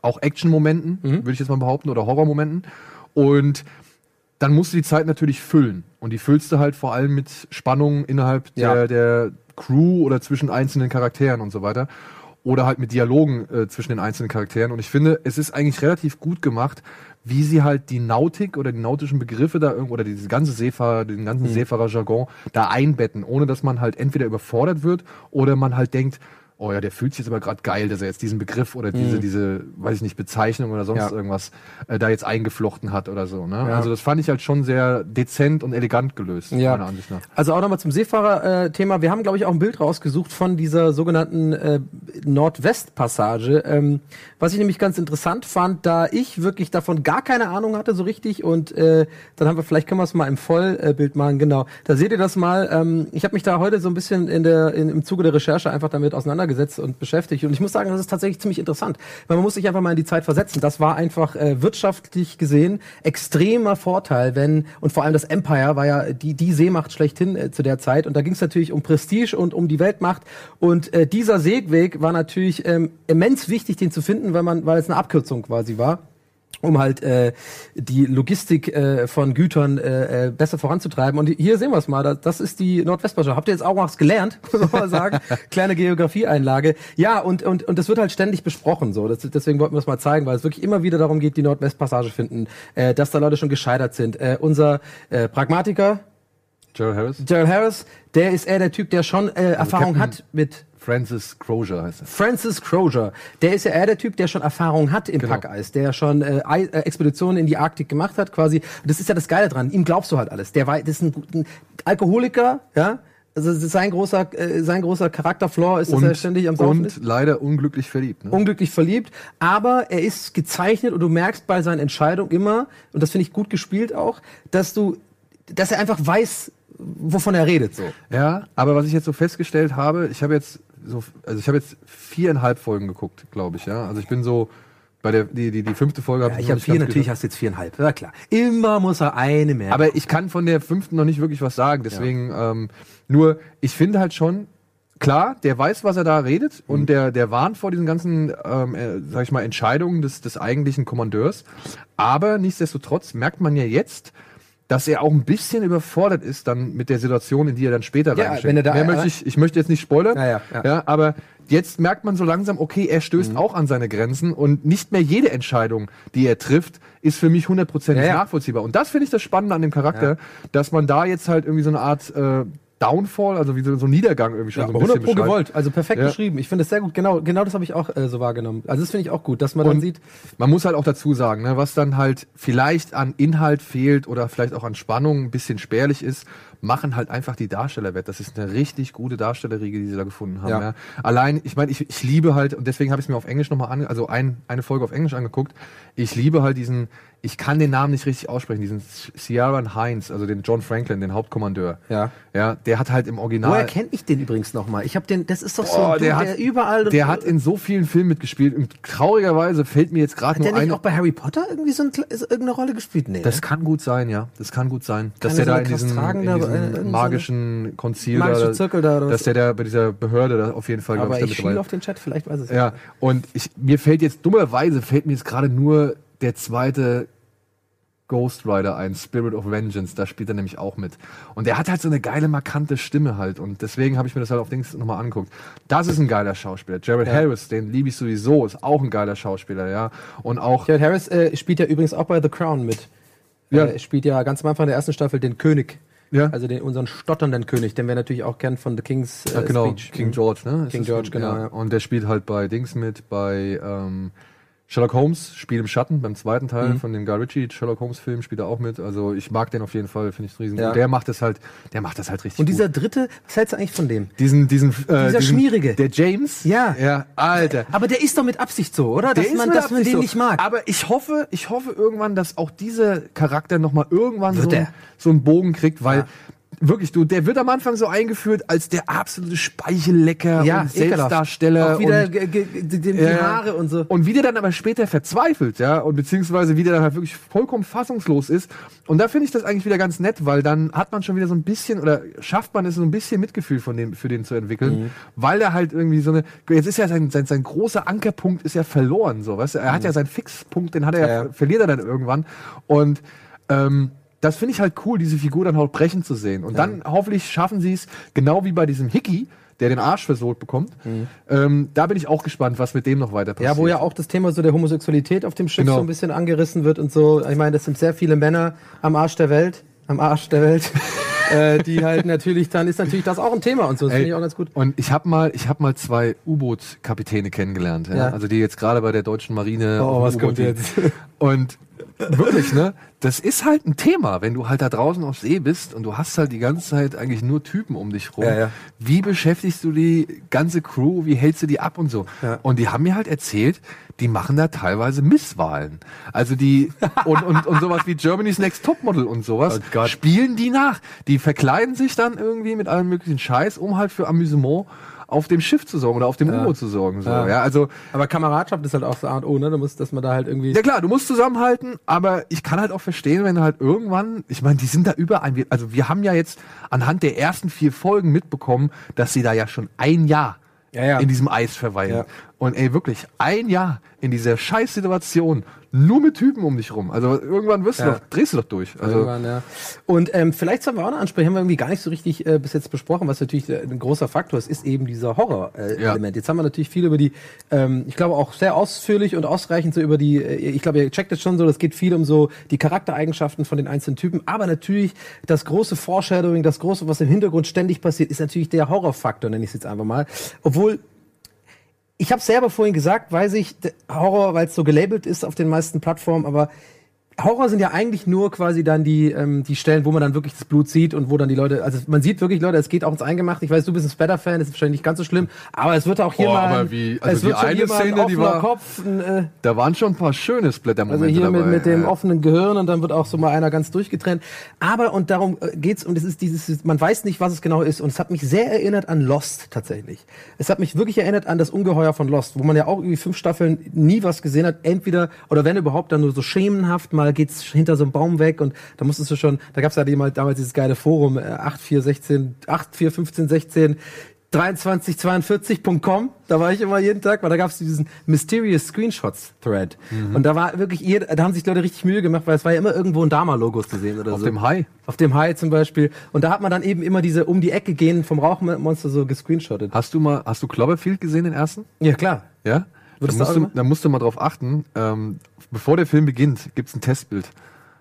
auch Action-Momenten, würde ich jetzt mal behaupten, oder Horror-Momenten. Und dann musst du die Zeit natürlich füllen. Und die füllst du halt vor allem mit Spannung innerhalb Ja. der, der Crew oder zwischen einzelnen Charakteren und so weiter. Oder halt mit Dialogen äh, zwischen den einzelnen Charakteren. Und ich finde, es ist eigentlich relativ gut gemacht, wie sie halt die Nautik oder die nautischen Begriffe da irgendwo oder diese ganze Seefahrer, den ganzen Mhm. Seefahrerjargon da einbetten, ohne dass man halt entweder überfordert wird oder man halt denkt, oh ja, der fühlt sich jetzt aber gerade geil, dass er jetzt diesen Begriff oder diese, diese, weiß ich nicht, Bezeichnung oder sonst Mhm. Ja. irgendwas äh, da jetzt eingeflochten hat oder so. Ne? Ja. Also das fand ich halt schon sehr dezent und elegant gelöst, Ja. meiner Ansicht nach. Also auch nochmal zum Seefahrer-Thema. Wir haben, glaube ich, auch ein Bild rausgesucht von dieser sogenannten äh, Nordwestpassage. Ähm, was ich nämlich ganz interessant fand, da ich wirklich davon gar keine Ahnung hatte so richtig und äh, dann haben wir, vielleicht können wir es mal im Vollbild machen, genau. Da seht ihr das mal. Ähm, ich habe mich da heute so ein bisschen in der, in, im Zuge der Recherche einfach damit auseinandergesetzt und beschäftigt. Und ich muss sagen, das ist tatsächlich ziemlich interessant, weil man muss sich einfach mal in die Zeit versetzen. Das war einfach äh, wirtschaftlich gesehen extremer Vorteil, wenn, und vor allem das Empire war ja die, die Seemacht schlechthin äh, zu der Zeit. Und da ging es natürlich um Prestige und um die Weltmacht. Und äh, dieser Seeweg war natürlich ähm, immens wichtig, den zu finden, weil man, weil es eine Abkürzung quasi war um halt äh, die Logistik äh, von Gütern äh, äh, besser voranzutreiben. Und hier sehen wir es mal, das, ist die Nordwestpassage. Habt ihr jetzt auch was gelernt, muss man mal sagen? Kleine Geografieeinlage. Ja, und, und, und das wird halt ständig besprochen. So. Das, deswegen wollten wir es mal zeigen, weil es wirklich immer wieder darum geht, die Nordwestpassage finden, äh, dass da Leute schon gescheitert sind. Äh, unser äh, Pragmatiker, Gerald Harris? Gerald Harris, der ist eher der Typ, der schon äh, Erfahrung Captain- hat mit Francis Crozier heißt er. Francis Crozier, der ist ja eher der Typ, der schon Erfahrung hat im Genau. Packeis, der schon äh, äh, Expeditionen in die Arktik gemacht hat, quasi. Und das ist ja das Geile dran. Ihm glaubst du halt alles. Der war, das ist ein, ein Alkoholiker, ja, Also sein großer, äh, sein großer Charakterflaw ist, dass er ständig am Saufen und ist. leider unglücklich verliebt. Ne? Unglücklich verliebt, aber er ist gezeichnet und du merkst bei seinen Entscheidungen immer, und das finde ich gut gespielt auch, dass du, dass er einfach weiß, wovon er redet, so. Ja, aber was ich jetzt so festgestellt habe, ich habe jetzt so, also ich habe jetzt viereinhalb Folgen geguckt, glaube ich, ja. Also ich bin so bei der die die, die fünfte Folge. Ja, ich habe vier, natürlich hast du jetzt viereinhalb, ja klar. Immer muss er eine mehr. Aber ich kann von der fünften noch nicht wirklich was sagen, deswegen ähm, nur ich finde halt schon klar, der weiß, was er da redet und der, der warnt vor diesen ganzen, ähm, äh, sag ich mal, Entscheidungen des, des eigentlichen Kommandeurs. Aber nichtsdestotrotz merkt man ja jetzt, dass er auch ein bisschen überfordert ist dann mit der Situation, in die er dann später Ja, wenn er da- Mehr möchte ich, ich möchte jetzt nicht spoilern, Ja, ja, ja. aber jetzt merkt man so langsam, okay, er Mhm. stößt auch an seine Grenzen und nicht mehr jede Entscheidung, die er trifft, ist für mich hundertprozentig Ja, ja. nachvollziehbar. Und das finde ich das Spannende an dem Charakter, dass man da jetzt halt irgendwie so eine Art äh, Downfall, also wie so, so ein Niedergang irgendwie schon Ja, so ein 100 bisschen pro gewollt, also perfekt Ja. beschrieben. Ich finde es sehr gut, genau, genau das habe ich auch äh, so wahrgenommen. Also das finde ich auch gut, dass man dann Und sieht, man muss halt auch dazu sagen, ne, was dann halt vielleicht an Inhalt fehlt oder vielleicht auch an Spannung ein bisschen spärlich ist, machen halt einfach die Darsteller wett. Das ist eine richtig gute Darstellerriege, die sie da gefunden haben. Ja. Ja. Allein, ich meine, ich, ich liebe halt, und deswegen habe ich es mir auf Englisch nochmal an, also ein, eine Folge auf Englisch angeguckt. Ich liebe halt diesen, ich kann den Namen nicht richtig aussprechen, diesen Ciaran Heinz, also den John Franklin, den Hauptkommandeur. Ja. Ja, der hat halt im Original. woher kenne ich den übrigens nochmal? Ich habe den, das ist doch so, Boah, ein Dude, der hat- der überall. der hat in so vielen Filmen mitgespielt und traurigerweise fällt mir jetzt gerade hat nur der nicht auch bei Harry Potter irgendwie so ein, irgendeine Rolle gespielt? Nee. Das kann gut sein, ja. Das kann gut sein. Dass er der so da in diesem, tragende- in diesem irgend so magischen Konzil Magische Zirkel da dass der da bei dieser Behörde da auf jeden Fall, glaub aber da ich mit dabei auf den Chat, vielleicht weiß es Ja, und ich, mir fällt jetzt dummerweise, fällt mir jetzt gerade nur der zweite Ghost Rider ein, Spirit of Vengeance, da spielt er nämlich auch mit. Und der hat halt so eine geile, markante Stimme halt. Und deswegen habe ich mir das halt auf Dings nochmal angeguckt. Das ist ein geiler Schauspieler. Jared Ja. Harris, den liebe ich sowieso, ist auch ein geiler Schauspieler, ja. Und auch, Jared Harris äh, spielt ja übrigens auch bei The Crown mit. Ja. Äh, spielt ja ganz am Anfang der ersten Staffel den König. Ja. Also den, unseren stotternden König, den wir natürlich auch kennen von The King's äh, Ja, genau, Speech. King George, ne? King George, genau, ja. Und der spielt halt bei Dings mit, bei ähm, Sherlock Holmes, Spiel im Schatten, beim zweiten Teil Mhm. von dem Guy Ritchie Sherlock Holmes Film spielt er auch mit. Also ich mag den auf jeden Fall, finde ich riesen. Ja. Und der macht das halt, der macht das halt richtig Und dieser gut. dritte, was hältst du eigentlich von dem? Diesen, diesen, äh, Dieser diesen, Schmierige. Der James? Ja. Ja, Alter. Aber der ist doch mit Absicht so, oder? Der Dass ist man, mit dass man den so. nicht mag. Aber ich hoffe, ich hoffe irgendwann, dass auch dieser Charakter nochmal irgendwann Wird so, er? ein- so einen Bogen kriegt, weil Ja. Wirklich, du, der wird am Anfang so eingeführt als der absolute Speichellecker und ekelhaft. Selbstdarsteller. Auch wieder und, die, die Ja. Haare und so. Und wie der dann aber später verzweifelt, ja, und beziehungsweise wie der dann halt wirklich vollkommen fassungslos ist. Und da finde ich das eigentlich wieder ganz nett, weil dann hat man schon wieder so ein bisschen oder schafft man es so ein bisschen Mitgefühl von dem, für den zu entwickeln, Mhm. weil er halt irgendwie so eine, jetzt ist ja sein, sein, sein großer Ankerpunkt ist ja verloren, so, weißt du, er hat ja seinen Fixpunkt, den hat er ja, Mhm. Ja, ja. verliert er dann irgendwann. Und, ähm, das finde ich halt cool, diese Figur dann halt brechen zu sehen. Und dann hoffentlich schaffen sie es, genau wie bei diesem Hickey, der den Arsch versohlt bekommt. Ähm, da bin ich auch gespannt, was mit dem noch weiter passiert. Mhm. Ja, wo ja auch das Thema so der Homosexualität auf dem Schiff Genau. so ein bisschen angerissen wird und so. Ich meine, das sind sehr viele Männer am Arsch der Welt, am Arsch der Welt, äh, die halt natürlich, dann ist natürlich das auch ein Thema und so. Das finde ich auch ganz gut. Und ich habe mal, ich habe mal zwei U-Boot-Kapitäne kennengelernt, ja? Ja. also die jetzt gerade bei der deutschen Marine. Oh, was kommt jetzt? Und wirklich, ne? Das ist halt ein Thema, wenn du halt da draußen auf See bist und du hast halt die ganze Zeit eigentlich nur Typen um dich rum. Ja, ja. Wie beschäftigst du die ganze Crew? Wie hältst du die ab und so? Ja. Und die haben mir halt erzählt, die machen da teilweise Misswahlen. Also die und, und, und sowas wie Germany's Next Topmodel und sowas Oh spielen die nach. Die verkleiden sich dann irgendwie mit allem möglichen Scheiß, um halt für Amüsement auf dem Schiff zu sorgen oder auf dem U-Boot zu sorgen. So. Ja. Ja. also Aber Kameradschaft ist halt auch so A und O, ne? Da muss, dass man da halt irgendwie. ja klar, du musst zusammenhalten, aber ich kann halt auch verstehen, wenn du halt irgendwann, ich meine, die sind da überall, wir- also wir haben ja jetzt anhand der ersten vier Folgen mitbekommen, dass sie da ja schon ein Jahr Ja, ja. in diesem Eis verweilen. Ja. Und ey, wirklich, ein Jahr in dieser Scheißsituation, nur mit Typen um dich rum. Also irgendwann wirst du Ja. doch, drehst du doch durch. Also, Irgendwann, ja. Und ähm, vielleicht sollen wir auch noch ansprechen, haben wir irgendwie gar nicht so richtig äh, bis jetzt besprochen, was natürlich äh, ein großer Faktor ist, ist eben dieser Horror-Element. Äh, Ja. Jetzt haben wir natürlich viel über die, ähm, ich glaube auch sehr ausführlich und ausreichend so über die, äh, ich glaube, ihr checkt es schon so, das geht viel um so die Charaktereigenschaften von den einzelnen Typen, aber natürlich das große Foreshadowing, das große, was im Hintergrund ständig passiert, ist natürlich der Horrorfaktor, nenne ich es jetzt einfach mal. Obwohl ich habe selber vorhin gesagt, weiß ich, Horror, weil es so gelabelt ist auf den meisten Plattformen, aber Horror sind ja eigentlich nur quasi dann die, ähm, die Stellen, wo man dann wirklich das Blut sieht und wo dann die Leute, also man sieht wirklich, Leute, es geht auch ins Eingemachte. Ich weiß, du bist ein Spatter-Fan, ist wahrscheinlich nicht ganz so schlimm, aber es wird auch hier Oh, mal, wie- also es wird schon eine hier mal ein Szene, die war- Kopf, ein, äh, Da waren schon ein paar schöne also Splatter-Momente hier dabei. mit, mit dem ja. offenen Gehirn und dann wird auch so mal einer ganz durchgetrennt. Aber und darum äh, geht's und es ist dieses, man weiß nicht, was es genau ist und es hat mich sehr erinnert an Lost tatsächlich. Es hat mich wirklich erinnert an das Ungeheuer von Lost, wo man ja auch irgendwie fünf Staffeln nie was gesehen hat, entweder oder wenn überhaupt dann nur so schemenhaft, mal geht's hinter so einem Baum weg und da musstest du schon, da gab's ja jemand damals dieses geile Forum äh, 8416 841516 2342.com, da war ich immer jeden Tag, weil da gab es diesen Mysterious Screenshots Thread. Mhm. Und da war wirklich, jeder, da haben sich Leute richtig Mühe gemacht, weil es war ja immer irgendwo ein Dama-Logo zu sehen oder Auf so. dem Hai. Auf dem Hai zum Beispiel. Und da hat man dann eben immer diese um die Ecke gehen vom Rauchmonster so gescreenshottet. Hast du mal, hast du Cloverfield gesehen, den ersten? Ja, klar. Ja? Da Würdest du musst, du, da musst du mal drauf achten, ähm, bevor der Film beginnt, gibt's ein Testbild.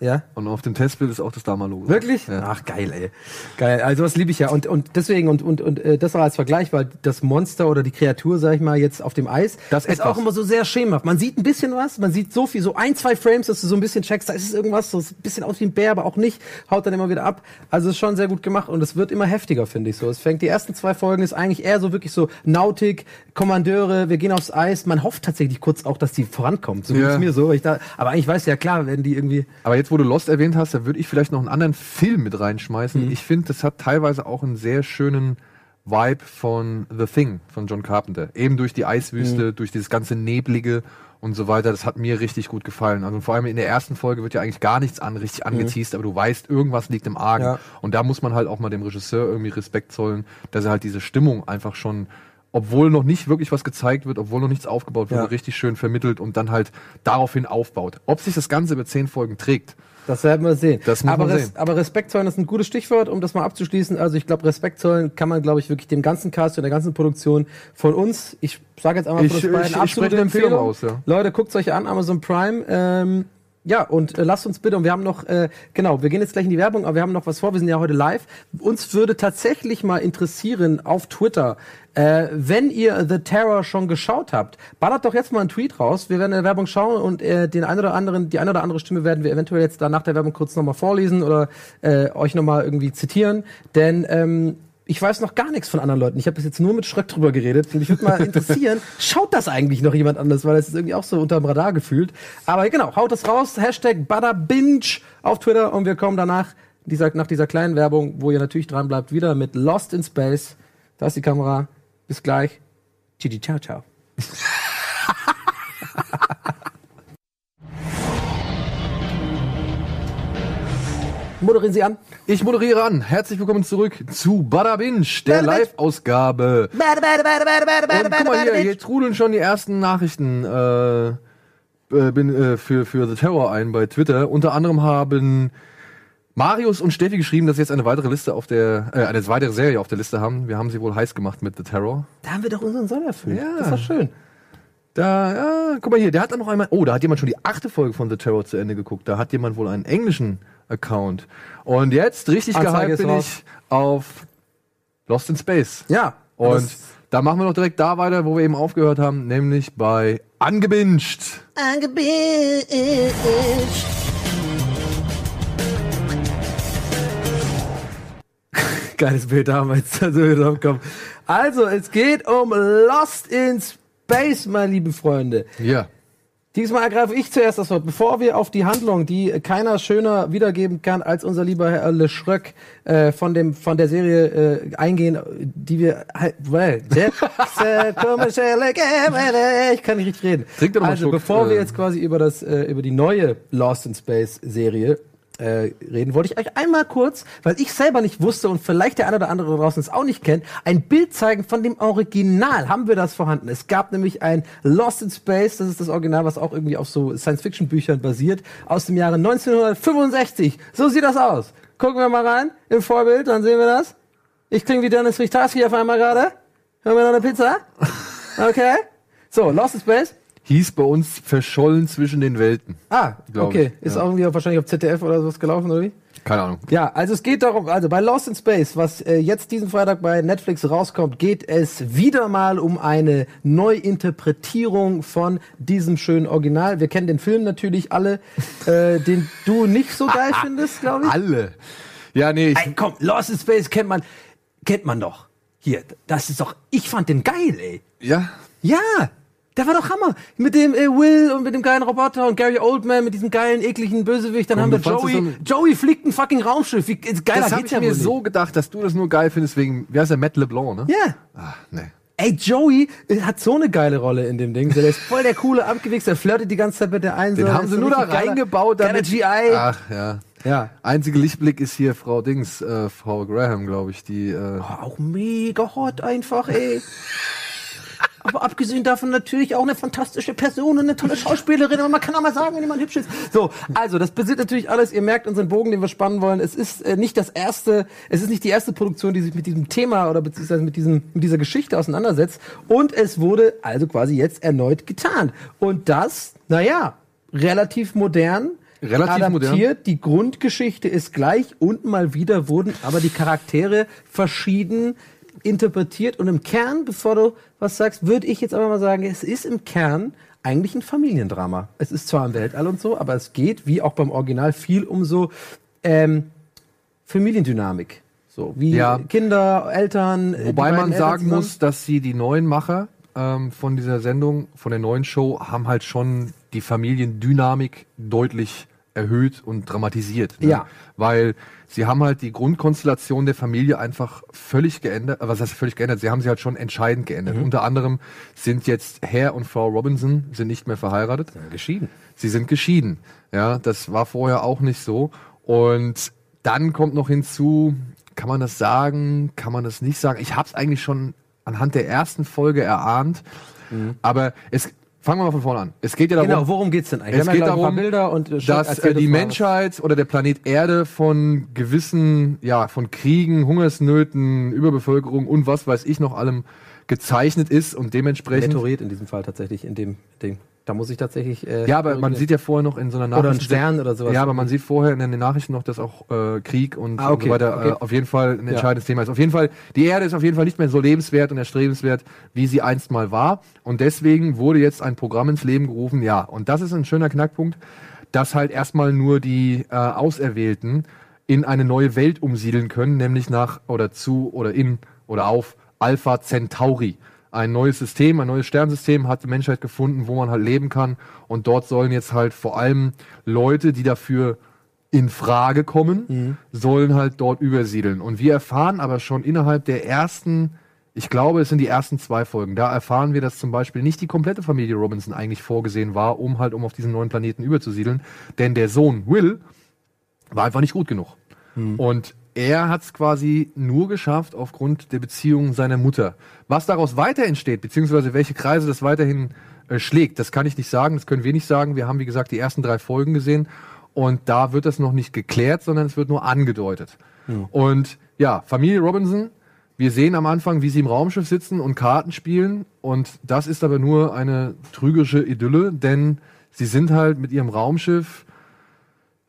Ja. Und auf dem Testbild ist auch das Dama-Logo. Wirklich? Ja. Ach, geil, ey. Geil. Also was liebe ich ja. Und, und deswegen, und, und, und äh, das war als Vergleich, weil das Monster oder die Kreatur, sag ich mal, jetzt auf dem Eis, Das ist etwas. auch immer so sehr schemenhaft. Man sieht ein bisschen was, man sieht so viel, so ein, zwei Frames, dass du so ein bisschen checkst, da ist es irgendwas, so ein bisschen aus wie ein Bär, aber auch nicht, haut dann immer wieder ab. Also es ist schon sehr gut gemacht und es wird immer heftiger, finde ich so. Es fängt, die ersten zwei Folgen ist eigentlich eher so wirklich so Nautik, Kommandeure, wir gehen aufs Eis. Man hofft tatsächlich kurz auch, dass die vorankommt. So Ja. mir so. Ich da, aber eigentlich weiß ja klar, wenn die irgendwie, Aber jetzt, wo du Lost erwähnt hast, da würde ich vielleicht noch einen anderen Film mit reinschmeißen. Mhm. Ich finde, das hat teilweise auch einen sehr schönen Vibe von The Thing von John Carpenter. Eben durch die Eiswüste, Mhm. durch dieses ganze Neblige und so weiter. Das hat mir richtig gut gefallen. Also vor allem in der ersten Folge wird ja eigentlich gar nichts an, richtig angeteased, aber du weißt, irgendwas liegt im Argen. Mhm. Ja. Und da muss man halt auch mal dem Regisseur irgendwie Respekt zollen, dass er halt diese Stimmung einfach schon obwohl noch nicht wirklich was gezeigt wird, obwohl noch nichts aufgebaut wurde, Ja. richtig schön vermittelt und dann halt daraufhin aufbaut. Ob sich das Ganze über zehn Folgen trägt, Das werden wir sehen. Das muss aber, man sehen. aber Respekt zollen ist ein gutes Stichwort, um das mal abzuschließen. Also ich glaube, Respekt zollen kann man, glaube ich, wirklich dem ganzen Cast und der ganzen Produktion von uns, ich sage jetzt einmal von uns beiden, ich- ich absolute Empfehlung. aus, ja. Leute, guckt euch an, Amazon Prime. Ähm, ja, und äh, lasst uns bitte, und wir haben noch, äh, genau, wir gehen jetzt gleich in die Werbung, aber wir haben noch was vor, wir sind ja heute live. Uns würde tatsächlich mal interessieren auf Twitter, äh, wenn ihr The Terror schon geschaut habt, ballert doch jetzt mal einen Tweet raus. Wir werden in der Werbung schauen und äh, den ein oder anderen, die eine oder andere Stimme werden wir eventuell jetzt da nach der Werbung kurz nochmal vorlesen oder äh, euch nochmal irgendwie zitieren. Denn ähm, ich weiß noch gar nichts von anderen Leuten. Ich habe bis jetzt nur mit Schröck drüber geredet. Und mich würde mal interessieren, schaut das eigentlich noch jemand anders? Weil das ist irgendwie auch so unterm Radar gefühlt. Aber genau, haut das raus. Hashtag BudderBinge auf Twitter. Und wir kommen danach, dieser, nach dieser kleinen Werbung, wo ihr natürlich dran bleibt, wieder mit Lost in Space. Da ist die Kamera. Bis gleich. Gigi, ciao, ciao. Moderieren Sie an. Ich moderiere an. Herzlich willkommen zurück zu Bada Binge, der Bada Binge. Live-Ausgabe. Und guck mal hier, hier trudeln schon die ersten Nachrichten äh, äh, bin, äh, für, für The Terror ein bei Twitter. Unter anderem haben Marius und Steffi geschrieben, dass sie jetzt eine weitere Liste auf der, äh, eine weitere Serie auf der Liste haben. Wir haben sie wohl heiß gemacht mit The Terror. Da haben wir doch unseren Soll erfüllt. Ja. Das war schön. Da, ja, guck mal hier, der hat dann noch einmal, oh, da hat jemand schon die achte Folge von The Terror zu Ende geguckt. Da hat jemand wohl einen englischen Account. Und jetzt richtig Anzeige gehypt bin raus. ich auf Lost in Space. Ja. Und da machen wir doch direkt da weiter, wo wir eben aufgehört haben, nämlich bei Angebinged. Geiles Bild damals, also. Also, es geht um Lost in Space, meine lieben Freunde. Ja. Diesmal ergreife ich zuerst das Wort, bevor wir auf die Handlung, die keiner schöner wiedergeben kann als unser lieber Herr Le Schröck äh, von dem von der Serie äh, eingehen, die wir halt, well, der- äh, komische Legende, ich kann nicht richtig reden. Trink doch mal also bevor wir äh, jetzt quasi über das äh, über die neue Lost in Space Serie äh, reden, wollte ich euch einmal kurz, weil ich selber nicht wusste und vielleicht der eine oder andere draußen es auch nicht kennt, ein Bild zeigen von dem Original. Haben wir das vorhanden? Es gab nämlich ein Lost in Space, das ist das Original, was auch irgendwie auf so Science-Fiction-Büchern basiert, aus dem Jahre 1965. So sieht das aus. Gucken wir mal rein im Vorbild, dann sehen wir das. Ich klinge wie Dennis Richtarski auf einmal gerade. Hören wir noch eine Pizza? Okay. So, Lost in Space. Hieß bei uns verschollen zwischen den Welten. Ah, okay. ich, Ist ja. auch irgendwie wahrscheinlich auf ZDF oder sowas gelaufen, oder wie? Keine Ahnung. Ja, also es geht darum, also bei Lost in Space, was äh, jetzt diesen Freitag bei Netflix rauskommt, geht es wieder mal um eine Neuinterpretierung von diesem schönen Original. Wir kennen den Film natürlich alle, äh, den du nicht so geil findest, glaube ich. Alle. Ja, nee, ich, Ey, komm, Lost in Space kennt man, kennt man doch. Hier, das ist doch, ich fand den geil, ey. ja. Ja, der war doch Hammer. Mit dem äh, Will und mit dem geilen Roboter und Gary Oldman mit diesem geilen, ekligen Bösewicht. Dann Und haben wir Joey. so Joey fliegt ein fucking Raumschiff. Wie geiler Das habe geht's ich mir so gedacht, dass du das nur geil findest wegen, wie heißt der, Matt LeBlanc, ne? Ja. Ah, nee. Ey, Joey äh, hat so eine geile Rolle in dem Ding. Der ist voll der coole Abgewichster, flirtet die ganze Zeit mit der einen. Den so, haben sie nur da reingebaut, damit... GI. Ach, ja. Ja. Einzige Lichtblick ist hier Frau Dings, äh, Frau Graham, glaube ich, die... Äh, Oh, auch mega hot einfach, ey. Aber abgesehen davon natürlich auch eine fantastische Person und eine tolle Schauspielerin. Aber man kann auch mal sagen, wenn jemand hübsch ist. So, also das besitzt natürlich alles. Ihr merkt unseren Bogen, den wir spannen wollen. Es ist äh, nicht das erste, es ist nicht die erste Produktion, die sich mit diesem Thema oder beziehungsweise mit diesem mit dieser Geschichte auseinandersetzt. Und es wurde also quasi jetzt erneut getan. Und das, naja, relativ modern. Relativ adaptiert. Die Grundgeschichte ist gleich und mal wieder wurden aber die Charaktere verschieden interpretiert und im Kern, bevor du was sagst, würde ich jetzt aber mal sagen, es ist im Kern eigentlich ein Familiendrama. Es ist zwar im Weltall und so, aber es geht, wie auch beim Original, viel um so ähm, Familiendynamik. So, wie Ja. Kinder, Eltern. äh, Wobei man sagen muss, dass sie die neuen Macher ähm, von dieser Sendung, von der neuen Show, haben halt schon die Familiendynamik deutlich erhöht und dramatisiert. Ne? Ja. Weil sie haben halt die Grundkonstellation der Familie einfach völlig geändert. äh, Was heißt völlig geändert? Sie haben sie halt schon entscheidend geändert. Mhm. Unter anderem sind jetzt Herr und Frau Robinson sind nicht mehr verheiratet. geschieden. Sie sind geschieden. Ja, das war vorher auch nicht so. Und dann kommt noch hinzu, kann man das sagen, kann man das nicht sagen? Ich habe es eigentlich schon anhand der ersten Folge erahnt. Aber es fangen wir mal von vorne an. Es geht ja darum, Genau, worum geht's denn eigentlich? es geht ja darum, Bilder und äh, dass äh, die. Menschheit oder der Planet Erde von gewissen, ja, von Kriegen, Hungersnöten, Überbevölkerung und was weiß ich noch allem gezeichnet ist und dementsprechend Meteorit in diesem Fall tatsächlich in dem Ding. Da muss ich tatsächlich. Äh, Ja, aber man sieht ja vorher noch in so einer Oder Nachricht. ein Stern oder sowas. Ja, aber man sieht vorher in den Nachrichten noch, dass auch äh, Krieg und, Ah, okay, und so weiter okay. äh, auf jeden Fall ein Ja. entscheidendes Thema ist. Auf jeden Fall, die Erde ist auf jeden Fall nicht mehr so lebenswert und erstrebenswert, wie sie einst mal war. Und deswegen wurde jetzt ein Programm ins Leben gerufen, ja. Und das ist ein schöner Knackpunkt, dass halt erstmal nur die äh, Auserwählten in eine neue Welt umsiedeln können, nämlich nach oder zu oder in oder auf Alpha Centauri. Ein neues System, ein neues Sternsystem hat die Menschheit gefunden, wo man halt leben kann. Und dort sollen jetzt halt vor allem Leute, die dafür in Frage kommen, sollen halt dort übersiedeln. Und wir erfahren aber schon innerhalb der ersten, ich glaube, es sind die ersten zwei Folgen, da erfahren wir, dass zum Beispiel nicht die komplette Familie Robinson eigentlich vorgesehen war, um halt um auf diesen neuen Planeten überzusiedeln. Denn der Sohn Will war einfach nicht gut genug. Und er hat es quasi nur geschafft aufgrund der Beziehung seiner Mutter. Was daraus weiter entsteht, beziehungsweise welche Kreise das weiterhin äh, schlägt, das kann ich nicht sagen, das können wir nicht sagen. Wir haben, wie gesagt, die ersten drei Folgen gesehen und da wird das noch nicht geklärt, sondern es wird nur angedeutet. Und ja, Familie Robinson, wir sehen am Anfang, wie sie im Raumschiff sitzen und Karten spielen und das ist aber nur eine trügerische Idylle, denn sie sind halt mit ihrem Raumschiff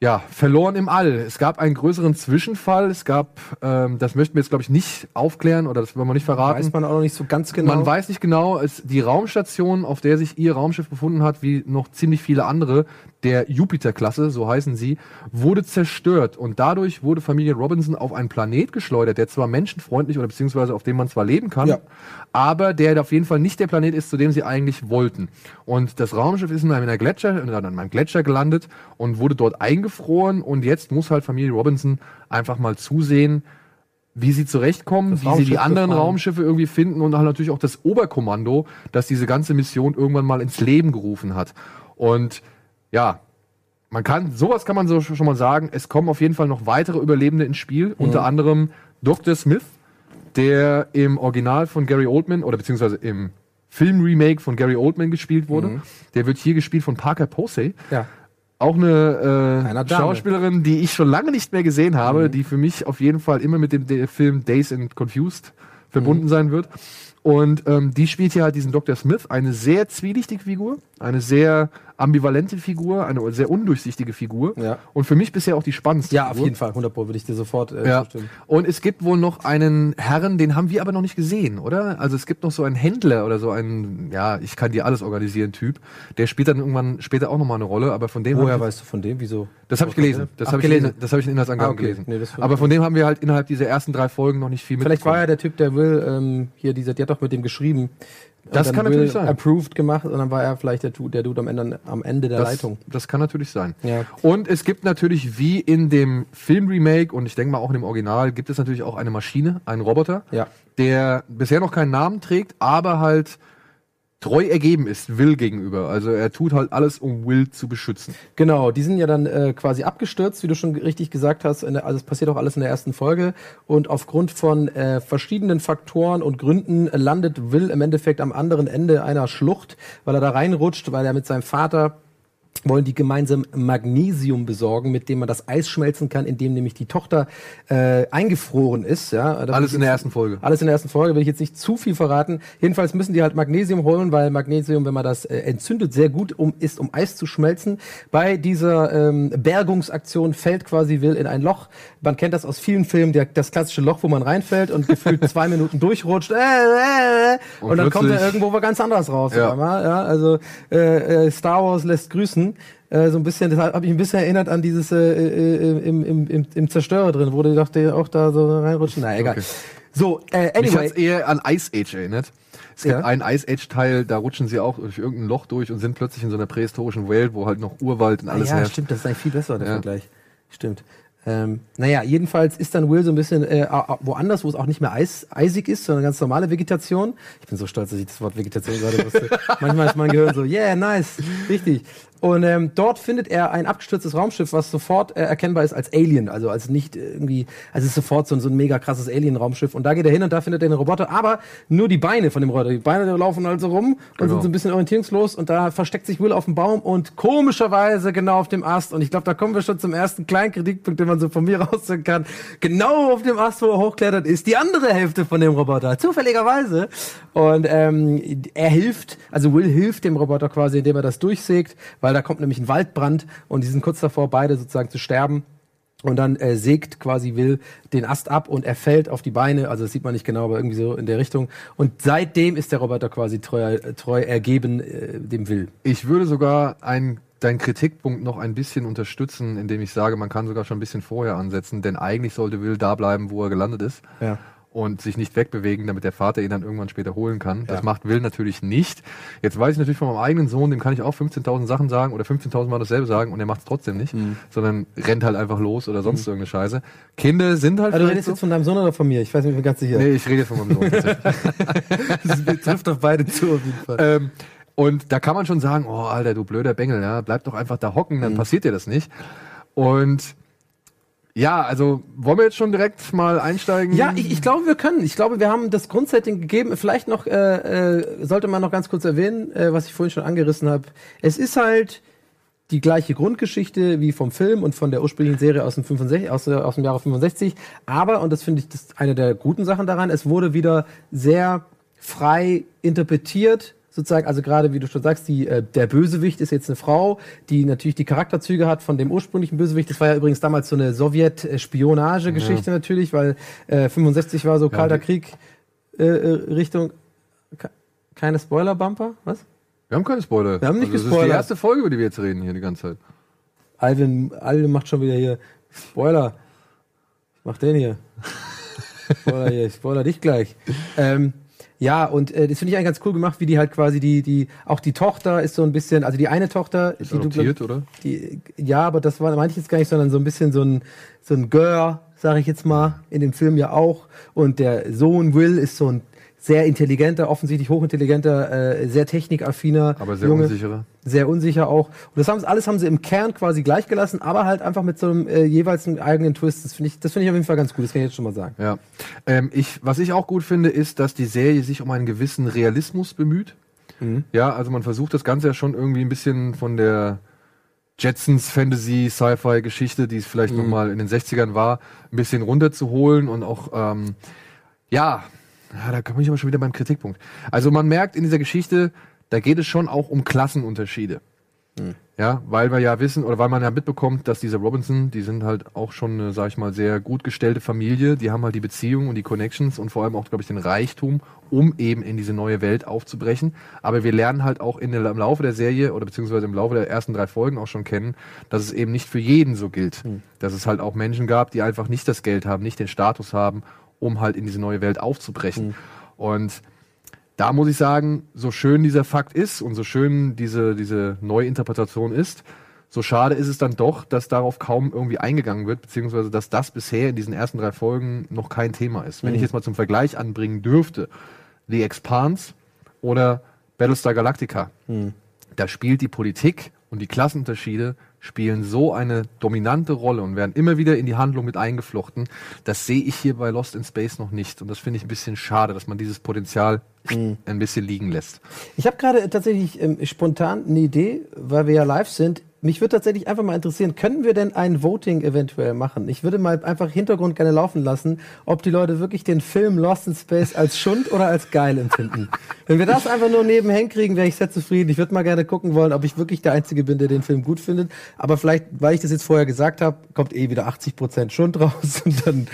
ja, verloren im All. Es gab einen größeren Zwischenfall. Es gab, ähm, das möchten wir jetzt, glaube ich, nicht aufklären oder das wollen wir nicht verraten. Weiß man auch noch nicht so ganz genau. Man weiß nicht genau, es, die Raumstation, auf der sich ihr Raumschiff befunden hat, wie noch ziemlich viele andere, der Jupiter-Klasse, so heißen sie, wurde zerstört. Und dadurch wurde Familie Robinson auf einen Planet geschleudert, der zwar menschenfreundlich oder beziehungsweise auf dem man zwar leben kann, Ja. aber der auf jeden Fall nicht der Planet ist, zu dem sie eigentlich wollten. Und das Raumschiff ist in einem Gletscher, in einem Gletscher gelandet und wurde dort eingefroren. Und jetzt muss halt Familie Robinson einfach mal zusehen, wie sie zurechtkommen, Das wie sie die anderen befreien. Raumschiffe irgendwie finden und halt natürlich auch das Oberkommando, das diese ganze Mission irgendwann mal ins Leben gerufen hat. Und ja, man kann, sowas kann man so schon mal sagen, es kommen auf jeden Fall noch weitere Überlebende ins Spiel, unter anderem Dr. Smith, der im Original von Gary Oldman oder beziehungsweise im Film-Remake von Gary Oldman gespielt wurde. Der wird hier gespielt von Parker Posey. Ja. Auch eine äh. Schauspielerin, die ich schon lange nicht mehr gesehen habe, die für mich auf jeden Fall immer mit dem De Film Days and Confused verbunden sein wird. Und ähm, die spielt hier halt diesen Dr. Smith, eine sehr zwielichtige Figur, eine sehr ambivalente Figur, eine sehr undurchsichtige Figur. Ja. Und für mich bisher auch die spannendste Ja, auf Figur. jeden Fall, 100 Pro würde ich dir sofort äh, Ja. zustimmen. Und es gibt wohl noch einen Herren, den haben wir aber noch nicht gesehen, oder? Also es gibt noch so einen Händler oder so einen, ja, ich kann dir alles organisieren Typ. Der spielt dann irgendwann später auch noch mal eine Rolle, aber von dem Woher hab weißt du von dem? Wieso? das habe ich gelesen. Das habe ich, gelesen. das habe ich in Inhaltsangaben Ah, okay. gelesen. Nee, aber von dem haben wir halt innerhalb dieser ersten drei Folgen noch nicht viel Vielleicht war ja der Typ, der Will, ähm, hier, dieser, die hat doch mit dem geschrieben. Das kann natürlich sein. Approved gemacht und dann war er vielleicht der, der Dude am Ende, am Ende der Das, Leitung. das kann natürlich sein. Ja. Und es gibt natürlich, wie in dem Filmremake und ich denke mal auch in dem Original, gibt es natürlich auch eine Maschine, einen Roboter, Ja. der bisher noch keinen Namen trägt, aber halt treu ergeben ist Will gegenüber. Also er tut halt alles, um Will zu beschützen. Genau, die sind ja dann äh, quasi abgestürzt, wie du schon richtig gesagt hast. Der, also es passiert auch alles in der ersten Folge. Und aufgrund von äh, verschiedenen Faktoren und Gründen landet Will im Endeffekt am anderen Ende einer Schlucht, weil er da reinrutscht, weil er mit seinem Vater wollen die gemeinsam Magnesium besorgen, mit dem man das Eis schmelzen kann, in dem nämlich die Tochter äh, eingefroren ist. Ja, Da Alles in der ersten Folge. Alles in der ersten Folge, will ich jetzt nicht zu viel verraten. Jedenfalls müssen die halt Magnesium holen, weil Magnesium, wenn man das äh, entzündet, sehr gut um, ist, um Eis zu schmelzen. Bei dieser ähm, Bergungsaktion fällt quasi Will in ein Loch. Man kennt das aus vielen Filmen, der, das klassische Loch, wo man reinfällt und gefühlt zwei Minuten durchrutscht. Äh, äh, äh, und, Und dann kommt er irgendwo ganz anderes raus. Ja. ja, also äh, äh, Star Wars lässt grüßen. Äh, so ein bisschen, das hat mich ein bisschen erinnert an dieses äh, äh, im, im, im, im Zerstörer drin, wo die doch die auch da so reinrutschen. Na egal. Okay. So, äh, Mich anyway. hat's eher an Ice Age erinnert. Es gibt Ja. einen Ice Age Teil, da rutschen sie auch durch irgendein Loch durch und sind plötzlich in so einer prähistorischen Welt, wo halt noch Urwald und alles ja, herrscht. stimmt, das ist eigentlich viel besser, der Ja. Vergleich. Stimmt. Ähm, naja, jedenfalls ist dann Will so ein bisschen äh, woanders, wo es auch nicht mehr eis, eisig ist, sondern ganz normale Vegetation. Ich bin so stolz, dass ich das Wort Vegetation gerade wusste. Manchmal ist mein Gehirn so, yeah, nice, richtig. Und ähm, dort findet er ein abgestürztes Raumschiff, was sofort äh, erkennbar ist als Alien, also als nicht irgendwie, also es ist sofort so, ein- so ein mega krasses Alien-Raumschiff. Und da geht er hin und da findet er einen Roboter, aber nur die Beine von dem Roboter. Die Beine laufen also rum und Genau. sind so ein bisschen orientierungslos und da versteckt sich Will auf dem Baum und komischerweise genau auf dem Ast. Und ich glaube, da kommen wir schon zum ersten kleinen Kritikpunkt, den man so von mir rausziehen kann. Genau auf dem Ast, wo er hochklettert, ist die andere Hälfte von dem Roboter. Zufälligerweise. Und ähm, er hilft, also Will hilft dem Roboter quasi, indem er das durchsägt, weil da kommt nämlich ein Waldbrand und die sind kurz davor, beide sozusagen zu sterben. Und dann äh, sägt quasi Will den Ast ab und er fällt auf die Beine. Also das sieht man nicht genau, aber irgendwie so in der Richtung. Und seitdem ist der Roboter quasi treu, treu ergeben äh, dem Will. Ich würde sogar ein, deinen Kritikpunkt noch ein bisschen unterstützen, indem ich sage, man kann sogar schon ein bisschen vorher ansetzen, denn eigentlich sollte Will da bleiben, wo er gelandet ist. Ja. Und sich nicht wegbewegen, damit der Vater ihn dann irgendwann später holen kann. Das Ja. macht Will natürlich nicht. Jetzt weiß ich natürlich von meinem eigenen Sohn, dem kann ich auch 15.000 Sachen sagen oder 15.000 Mal dasselbe sagen und er macht es trotzdem nicht, Mhm. sondern rennt halt einfach los oder sonst irgendeine Scheiße. Kinder sind halt Also du redest so. jetzt von deinem Sohn oder von mir? Ich weiß nicht, ich bin ganz sicher. Nee, ich rede von meinem Sohn. Das trifft auf beide zu auf jeden Fall. Ähm, und da kann man schon sagen, oh Alter, du blöder Bengel, ja, bleib doch einfach da hocken, Mhm. dann passiert dir das nicht. Und ja, also wollen wir jetzt schon direkt mal einsteigen? Ja, ich, ich glaube, wir können. Ich glaube, wir haben das Grundsetting gegeben. Vielleicht noch, äh, äh, sollte man noch ganz kurz erwähnen, äh, was ich vorhin schon angerissen habe. Es ist halt die gleiche Grundgeschichte wie vom Film und von der ursprünglichen Serie aus dem, 65, aus, der- aus dem Jahre 65. Aber, und das finde ich das ist eine der guten Sachen daran, es wurde wieder sehr frei interpretiert. Sozusagen, also gerade wie du schon sagst, die, äh, der Bösewicht ist jetzt eine Frau, die natürlich die Charakterzüge hat von dem ursprünglichen Bösewicht. Das war ja übrigens damals so eine Sowjet-Spionage-Geschichte natürlich, weil äh, 65 war so Kalter die- Krieg äh, äh, Richtung. Ke- Keine Spoiler-Bumper? Was? Wir haben keine Spoiler. Wir haben nicht also, Das ist gespoilert. die erste Folge, über die wir jetzt reden hier die ganze Zeit. Alvin, Alvin macht schon wieder hier Spoiler. Was macht den hier? Spoiler hier, ich spoiler dich gleich. Ähm, ja, und äh, das finde ich eigentlich ganz cool gemacht, wie die halt quasi die, die, auch die Tochter ist so ein bisschen, also die eine Tochter, Ist die du, adoptiert, glaub- oder? die, ja, aber das war, meine ich jetzt gar nicht, sondern so ein bisschen so ein, so ein Girl, sage ich jetzt mal, in dem Film ja auch. Und der Sohn Will ist so ein sehr intelligenter, offensichtlich hochintelligenter, äh, sehr technikaffiner Aber sehr Junge unsicherer. Sehr unsicher auch. Und das haben sie, alles haben sie im Kern quasi gleich gelassen, aber halt einfach mit so einem äh, jeweils einem eigenen Twist. Das finde ich, das finde ich auf jeden Fall ganz gut. Das kann ich jetzt schon mal sagen. Ja. Ähm, ich, was ich auch gut finde, ist, dass die Serie sich um einen gewissen Realismus bemüht. Mhm. Ja, also man versucht das Ganze ja schon irgendwie ein bisschen von der Jetsons Fantasy, Sci-Fi Geschichte, die es vielleicht noch mal in den 60ern war, ein bisschen runterzuholen und auch, ähm, ja, Ja, da komme ich aber schon wieder beim Kritikpunkt. Also man merkt in dieser Geschichte, da geht es schon auch um Klassenunterschiede. Ja, weil wir ja wissen oder weil man ja mitbekommt, dass diese Robinson, die sind halt auch schon eine, sag ich mal, sehr gut gestellte Familie. Die haben halt die Beziehungen und die Connections und vor allem auch, glaube ich, den Reichtum, um eben in diese neue Welt aufzubrechen. Aber wir lernen halt auch in der, im Laufe der Serie oder beziehungsweise im Laufe der ersten drei Folgen auch schon kennen, dass es eben nicht für jeden so gilt. Dass es halt auch Menschen gab, die einfach nicht das Geld haben, nicht den Status haben, um halt in diese neue Welt aufzubrechen. Und da muss ich sagen, so schön dieser Fakt ist und so schön diese, diese Neuinterpretation ist, so schade ist es dann doch, dass darauf kaum irgendwie eingegangen wird, beziehungsweise dass das bisher in diesen ersten drei Folgen noch kein Thema ist. Wenn ich jetzt mal zum Vergleich anbringen dürfte, The Expanse oder Battlestar Galactica, da spielt die Politik und die Klassenunterschiede spielen so eine dominante Rolle und werden immer wieder in die Handlung mit eingeflochten. Das sehe ich hier bei Lost in Space noch nicht. Und das finde ich ein bisschen schade, dass man dieses Potenzial ein bisschen liegen lässt. Ich habe gerade tatsächlich ähm, spontan eine Idee, weil wir ja live sind. Mich würde tatsächlich einfach mal interessieren, können wir denn ein Voting eventuell machen? Ich würde mal einfach Hintergrund gerne laufen lassen, ob die Leute wirklich den Film Lost in Space als Schund oder als geil empfinden. Wenn wir das einfach nur nebenher kriegen, wäre ich sehr zufrieden. Ich würde mal gerne gucken wollen, ob ich wirklich der Einzige bin, der den Film gut findet. Aber vielleicht, weil ich das jetzt vorher gesagt habe, kommt eh wieder 80% Schund raus und dann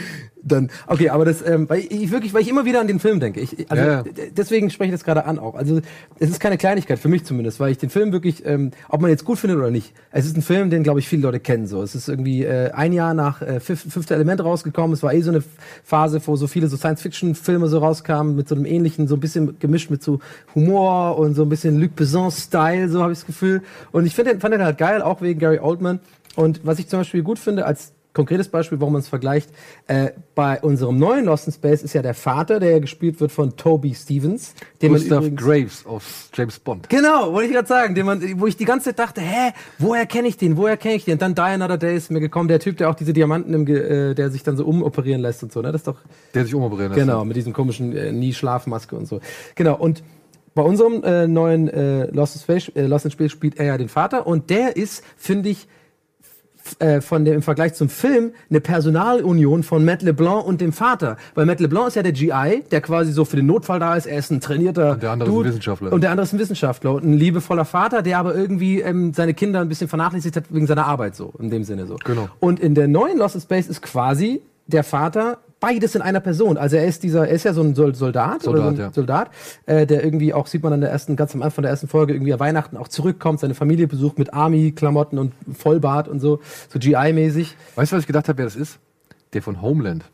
dann okay, aber das ähm, weil ich wirklich, weil ich immer wieder an den Film denke. Ich, also Ja, deswegen spreche ich das gerade an auch. Also es ist keine Kleinigkeit für mich zumindest, weil ich den Film wirklich, ähm, ob man jetzt gut findet oder nicht, es ist ein Film, den glaube ich viele Leute kennen. So, es ist irgendwie äh, ein Jahr nach äh, Fif- Fünfte Element rausgekommen. Es war eh so eine Phase, wo so viele so Science-Fiction-Filme so rauskamen mit so einem ähnlichen, so ein bisschen gemischt mit so Humor und so ein bisschen Luc Besson-Style, so habe ich das Gefühl. Und ich finde, fand den halt geil, auch wegen Gary Oldman. Und was ich zum Beispiel gut finde als konkretes Beispiel, warum man es vergleicht, äh, bei unserem neuen Lost in Space ist ja der Vater, der ja gespielt wird von Toby Stevens. Den man Gustav übrigens- Graves aus James Bond. Genau, wollte ich gerade sagen, den man, wo ich die ganze Zeit dachte, hä, woher kenne ich den, woher kenne ich den? Und dann Die Another Day ist mir gekommen, der Typ, der auch diese Diamanten, im, Ge- äh, der sich dann so umoperieren lässt und so, ne? Das ist doch, Der sich umoperieren lässt. genau, mit diesem komischen äh, Nie-Schlafmaske und so. Genau, und bei unserem äh, neuen äh, Lost, in Space, äh, Lost in Space spielt er ja den Vater und der ist, finde ich, äh, von dem, im Vergleich zum Film eine Personalunion von Matt LeBlanc und dem Vater. Weil Matt LeBlanc ist ja der GI, der quasi so für den Notfall da ist. Er ist ein trainierter Und der andere ist ein Dude. Wissenschaftler. Und der andere ist ein Wissenschaftler und ein liebevoller Vater, der aber irgendwie ähm, seine Kinder ein bisschen vernachlässigt hat wegen seiner Arbeit so, in dem Sinne so. Genau. Und in der neuen Lost in Space ist quasi der Vater beides in einer Person. Also er ist dieser, er ist ja so ein Sol- Soldat, oder so Soldat, ein ja. Soldat, äh, der irgendwie auch sieht man an der ersten, ganz am Anfang der ersten Folge irgendwie an Weihnachten auch zurückkommt, seine Familie besucht mit Army-Klamotten und Vollbart und so, so GI-mäßig. Weißt du, was ich gedacht habe, wer das ist? Der von Homeland.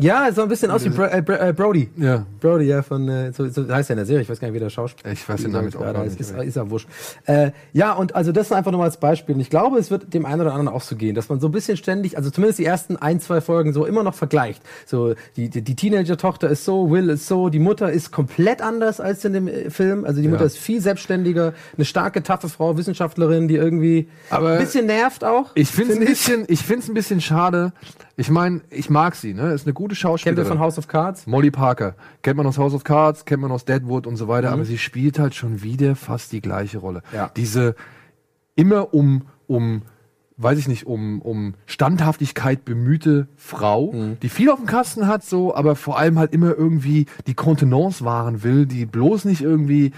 Ja, so ein bisschen aus wie Bro äh, Bro äh, Brody. Ja. Brody, ja, von, äh, so, so heißt er in der Serie, ich weiß gar nicht, wie der Schauspieler Ich weiß den Namen auch gerade Ist, aber- ist ja wurscht. Äh, ja, und also das einfach nur mal als Beispiel. Und ich glaube, es wird dem einen oder anderen auch so gehen, dass man so ein bisschen ständig, also zumindest die ersten ein, zwei Folgen so immer noch vergleicht. So, die, die, die Teenager-Tochter ist so, Will ist so, die Mutter ist komplett anders als in dem äh, Film. Also die Mutter Ja. ist viel selbstständiger, eine starke, taffe Frau, Wissenschaftlerin, die irgendwie Aber ein bisschen nervt auch. Ich finde es ein find bisschen, ich find's ein bisschen schade. Ich meine, ich mag sie, ne? Ist eine gute Schauspielerin. wir von House of Cards? Molly Parker. Kennt man aus House of Cards, kennt man aus Deadwood und so weiter, aber sie spielt halt schon wieder fast die gleiche Rolle. Ja. Diese immer um, um, weiß ich nicht, um, um Standhaftigkeit bemühte Frau, die viel auf dem Kasten hat, so, aber vor allem halt immer irgendwie die Kontenance wahren will, die bloß nicht irgendwie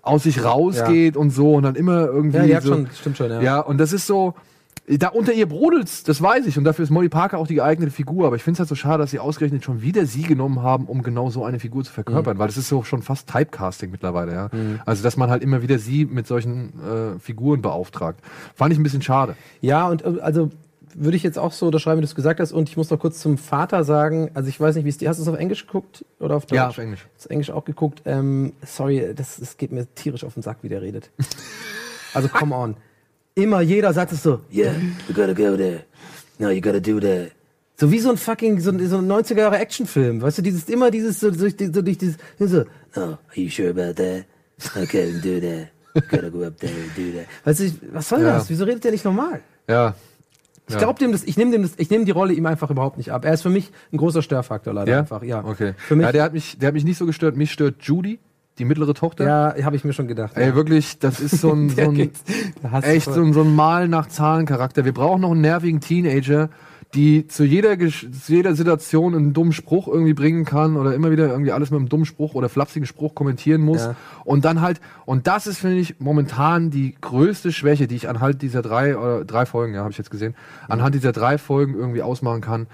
aus sich rausgeht und so und dann immer irgendwie. Ja, die hat so, schon, stimmt schon, ja. ja, und das ist so, da unter ihr brodelt's, das weiß ich. Und dafür ist Molly Parker auch die geeignete Figur. Aber ich finde es halt so schade, dass sie ausgerechnet schon wieder sie genommen haben, um genau so eine Figur zu verkörpern. Weil das ist so schon fast Typecasting mittlerweile, ja. Also, dass man halt immer wieder sie mit solchen äh, Figuren beauftragt. Fand ich ein bisschen schade. Ja, und äh, also würde ich jetzt auch so unterschreiben, wie du es gesagt hast. Und ich muss noch kurz zum Vater sagen, also ich weiß nicht, wie es dir, hast du es auf Englisch geguckt oder auf Deutsch? Ja, auf Englisch. Du Englisch auch geguckt? Ähm, sorry, das, das geht mir tierisch auf den Sack, wie der redet. also come on. Immer jeder sagt es so, yeah, you gotta go there. No, you gotta do that. So wie so ein fucking, so, ein- so ein 90er Jahre Actionfilm. Weißt du, dieses, immer dieses, so, durch, so durch dieses, so, no, are you sure about that? Okay, do that. Gotta go up there and do that. Weißt du, was soll Ja. das? Wieso redet der nicht normal? Ja. Ich Ja. glaube dem das, ich nehme dem das, ich nehme die Rolle ihm einfach überhaupt nicht ab. Er ist für mich ein großer Störfaktor leider Ja? einfach, ja. Okay. Für mich, ja, der hat mich, der hat mich nicht so gestört. Mich stört Judy, die mittlere Tochter. ja, habe ich mir schon gedacht. Ey, wirklich, das ist so ein, so ein echt so ein, so ein Mal nach Zahlen Charakter. Wir brauchen noch einen nervigen Teenager, die zu jeder, zu jeder Situation einen dummen Spruch irgendwie bringen kann oder immer wieder irgendwie alles mit einem dummen Spruch oder flapsigen Spruch kommentieren muss. Ja. Und dann halt, und das ist, finde ich, momentan die größte Schwäche, die ich anhand dieser drei, oder drei Folgen, ja, habe ich jetzt gesehen, anhand dieser drei Folgen irgendwie ausmachen kann.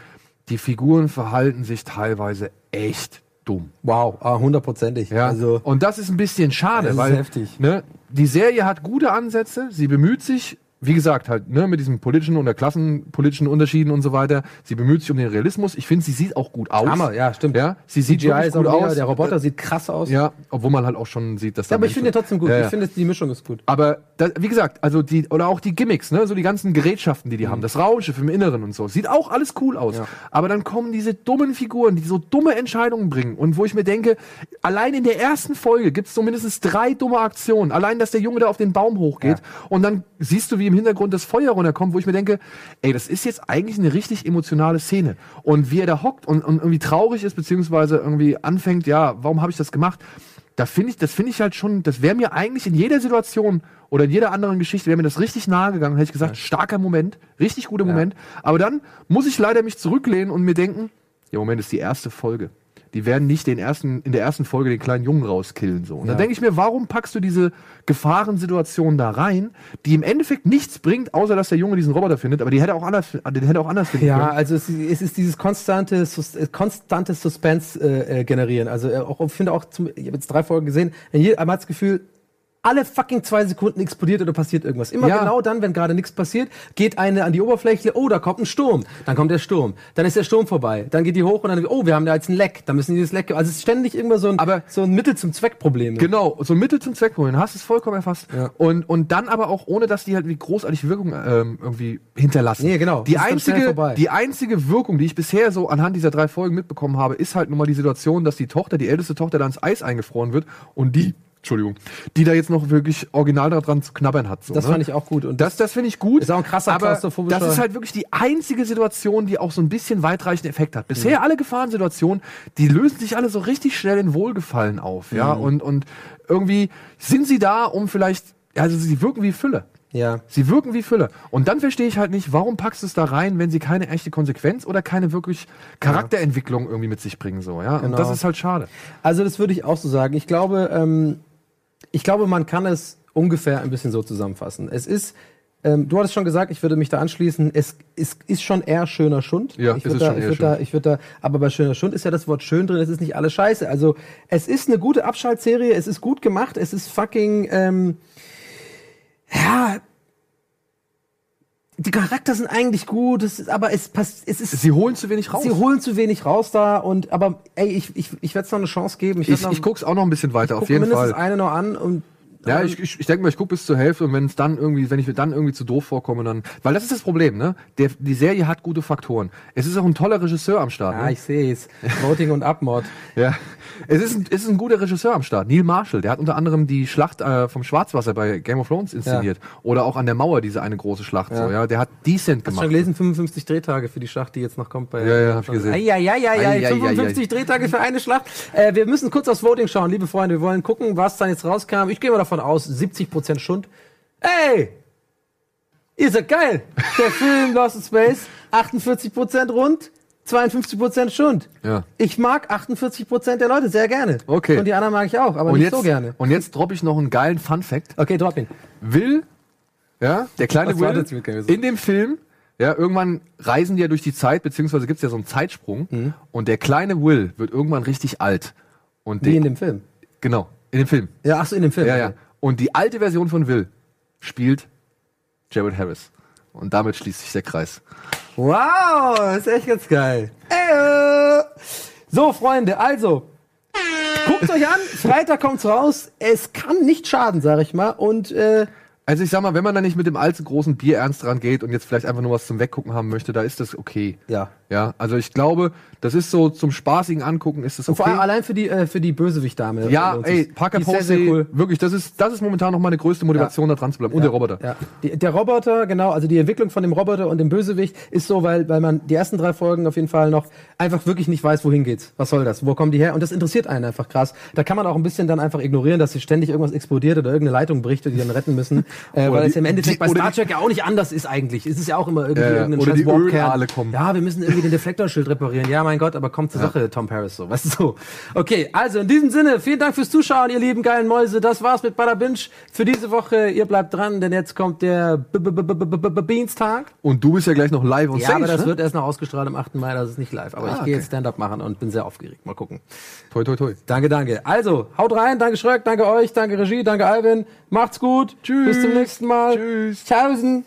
Die Figuren verhalten sich teilweise echt dumm. Wow, ah, hundertprozentig. Ja, Also, und das ist ein bisschen schade, weil heftig. Ne, die Serie hat gute Ansätze, sie bemüht sich, wie gesagt, halt, ne, mit diesen politischen oder klassenpolitischen Unterschieden und so weiter, sie bemüht sich um den Realismus. Ich finde, sie sieht auch gut aus. Hammer, ja, stimmt. Ja, sie sieht CGI gut aus. Der Roboter sieht krass aus. Ja, obwohl man halt auch schon sieht, dass da Ja, aber ich Menschen- finde den trotzdem gut. Ja. Ich finde, die Mischung ist gut. Aber da, wie gesagt, also die oder auch die Gimmicks, ne, so die ganzen Gerätschaften, die die haben, das Raumschiff im Inneren und so, sieht auch alles cool aus. Ja. Aber dann kommen diese dummen Figuren, die so dumme Entscheidungen bringen und wo ich mir denke, allein in der ersten Folge gibt es so mindestens drei dumme Aktionen. Allein, dass der Junge da auf den Baum hochgeht Ja. und dann siehst du, wie im Hintergrund das Feuer runterkommt, wo ich mir denke, ey, das ist jetzt eigentlich eine richtig emotionale Szene. Und wie er da hockt und, und irgendwie traurig ist, beziehungsweise irgendwie anfängt, ja, warum habe ich das gemacht? Da finde ich, das finde ich halt schon, das wäre mir eigentlich in jeder Situation oder in jeder anderen Geschichte wäre mir das richtig nahe gegangen. Hätte ich gesagt, starker Moment, richtig guter Moment. Aber dann muss ich leider mich zurücklehnen und mir denken, ja, Moment, ist die erste Folge. Die werden nicht den ersten, in der ersten Folge den kleinen Jungen rauskillen, so. Und dann Ja. denke ich mir, warum packst du diese Gefahrensituation da rein, die im Endeffekt nichts bringt, außer dass der Junge diesen Roboter findet, aber die hätte auch anders, den hätte auch anders finden Ja, können. also es, es ist dieses konstante, Sus äh, konstante Suspense äh, äh, generieren. Also äh, auch, ich finde auch, zum, ich habe jetzt drei Folgen gesehen, man hat das Gefühl, alle fucking zwei Sekunden explodiert oder passiert irgendwas. Immer Ja. genau dann, wenn gerade nichts passiert, geht eine an die Oberfläche, oh, da kommt ein Sturm. Dann kommt der Sturm. Dann ist der Sturm vorbei. Dann geht die hoch und dann, oh, wir haben da jetzt ein Leck. Dann müssen die das Leck, also es ist ständig immer so ein, Aber- so ein Mittel zum Zweck-Problem. Genau, so ein Mittel zum Zweck holen, hast es vollkommen erfasst. Ja. Und, und dann aber auch, ohne dass die halt wie großartig Wirkung ähm, irgendwie hinterlassen. Nee, genau. Die einzige, die einzige Wirkung, die ich bisher so anhand dieser drei Folgen mitbekommen habe, ist halt nun mal die Situation, dass die Tochter, die älteste Tochter, da ins Eis eingefroren wird und die, Entschuldigung, die da jetzt noch wirklich original daran zu knabbern hat. So, Das ne? fand ich auch gut. Und Das, das finde ich gut. Ist auch ein krasser aber klaustrophobischer- Das ist halt wirklich die einzige Situation, die auch so ein bisschen weitreichenden Effekt hat. Bisher alle Gefahrensituationen, die lösen sich alle so richtig schnell in Wohlgefallen auf, ja. Und, und irgendwie sind sie da, um vielleicht, also sie wirken wie Fülle. ja. Sie wirken wie Fülle. Und dann verstehe ich halt nicht, warum packst du es da rein, wenn sie keine echte Konsequenz oder keine wirklich Charakterentwicklung irgendwie mit sich bringen, so, ja. Und Genau. das ist halt schade. Also das würde ich auch so sagen. Ich glaube, ähm, ich glaube, man kann es ungefähr ein bisschen so zusammenfassen. Es ist, ähm, du hattest schon gesagt, ich würde mich da anschließen. Es ist, ist schon eher schöner Schund. Ja, ich es würde da, ich würde da, ich würde da, aber bei schöner Schund ist ja das Wort schön drin. Es ist nicht alles Scheiße. Also es ist eine gute Abschaltserie. Es ist gut gemacht. Es ist fucking, ähm, ja. Die Charakter sind eigentlich gut, es ist, aber es passt, es ist Sie holen zu wenig raus. Sie holen zu wenig raus da und aber ey, ich, ich, ich werde es noch eine Chance geben. ich, werd noch, ich guck's auch noch ein bisschen weiter, auf jeden mindestens Fall. eine noch an und Ja, ich, ich, ich denke mal, ich gucke bis zur Hälfte und wenn es dann irgendwie, wenn ich mir dann irgendwie zu doof vorkomme, dann. Weil das ist das Problem, ne? Der, die Serie hat gute Faktoren. Es ist auch ein toller Regisseur am Start. ja, ne? ich sehe es. Voting und Abmord. Ja. Es ist, ein, es ist ein guter Regisseur am Start. Neil Marshall, der hat unter anderem die Schlacht äh, vom Schwarzwasser bei Game of Thrones inszeniert. Oder auch an der Mauer diese eine große Schlacht. Ja. So, ja. Der hat decent Hast du gemacht. schon gelesen, 55 Drehtage für die Schlacht, die jetzt noch kommt bei. Ja, ja, hab ich gesehen. Ja, ja, ja, ja, Ei, ei, ei, 55 Drehtage für eine Schlacht. Äh, wir müssen kurz aufs Voting schauen, liebe Freunde. Wir wollen gucken, was dann jetzt rauskam. Ich gehe mal davon aus, 70% Schund. Ey! Ihr seid geil! Der Film Lost in Space, 48% rund, 52% Schund. Ja. Ich mag 48% der Leute sehr gerne. Okay. Und die anderen mag ich auch, aber Und nicht jetzt, so gerne. und jetzt droppe ich noch einen geilen Fun Fact. Okay, drop ihn. Will, ja, der kleine Was Will, in dem Film, ja, irgendwann reisen die ja durch die Zeit, beziehungsweise gibt's ja so einen Zeitsprung. Mhm. Und der kleine Will wird irgendwann richtig alt. Und Wie in dem Film. Genau, in dem Film. Ja, ach so, in dem Film. Ja, ja. Und die alte Version von Will spielt Jared Harris. Und damit schließt sich der Kreis. Wow, ist echt ganz geil. Äh. So, Freunde, also. Guckt euch an, Freitag kommt's raus. Es kann nicht schaden, sag ich mal. Und äh, Also ich sag mal, wenn man da nicht mit dem allzu großen Bier ernst dran geht und jetzt vielleicht einfach nur was zum Weggucken haben möchte, da ist das okay. ja. Ja, also ich glaube, das ist so zum spaßigen Angucken ist es Und vor allem okay. allein für die, äh, für die Bösewicht-Dame. Ja, lohnt ey. Parker ist sehr, sehr Posey, cool. wirklich, das ist, das ist momentan noch meine größte Motivation, da dran zu bleiben. Und der Roboter. Ja. Die, der Roboter, genau, also die Entwicklung von dem Roboter und dem Bösewicht ist so, weil, weil man die ersten drei Folgen auf jeden Fall noch einfach wirklich nicht weiß, wohin geht's. Was soll das? Wo kommen die her? Und das interessiert einen einfach krass. Da kann man auch ein bisschen dann einfach ignorieren, dass hier ständig irgendwas explodiert oder irgendeine Leitung bricht und die dann retten müssen. äh, weil es die- im Endeffekt die- bei Star Trek ja auch nicht anders ist eigentlich. Es ist ja auch immer irgendwie Ja, ja. irgendein Oder die. Ölale kommen. Ja, wir müssen irgendwie den Deflektorschild reparieren. Ja, mein Gott, aber kommt zur Sache, Tom Paris so. Weißt du so. Okay, also in diesem Sinne, vielen Dank fürs Zuschauen, ihr lieben geilen Mäuse. Das war's mit Bada Binge für diese Woche. Ihr bleibt dran, denn jetzt kommt der Beanstag. Und du bist ja gleich noch live und Ja, aber das ne? wird erst noch ausgestrahlt am 8. Mai, das ist nicht live. Aber Ah, ich gehe jetzt Stand-up machen und bin sehr aufgeregt. Mal gucken. Toi, toi, toi. Danke, danke. Also, haut rein, danke Schröck, danke euch, danke Regie, danke Alvin. Macht's gut. Tschüss. Bis zum nächsten Mal. Tschüss. Tschaußen.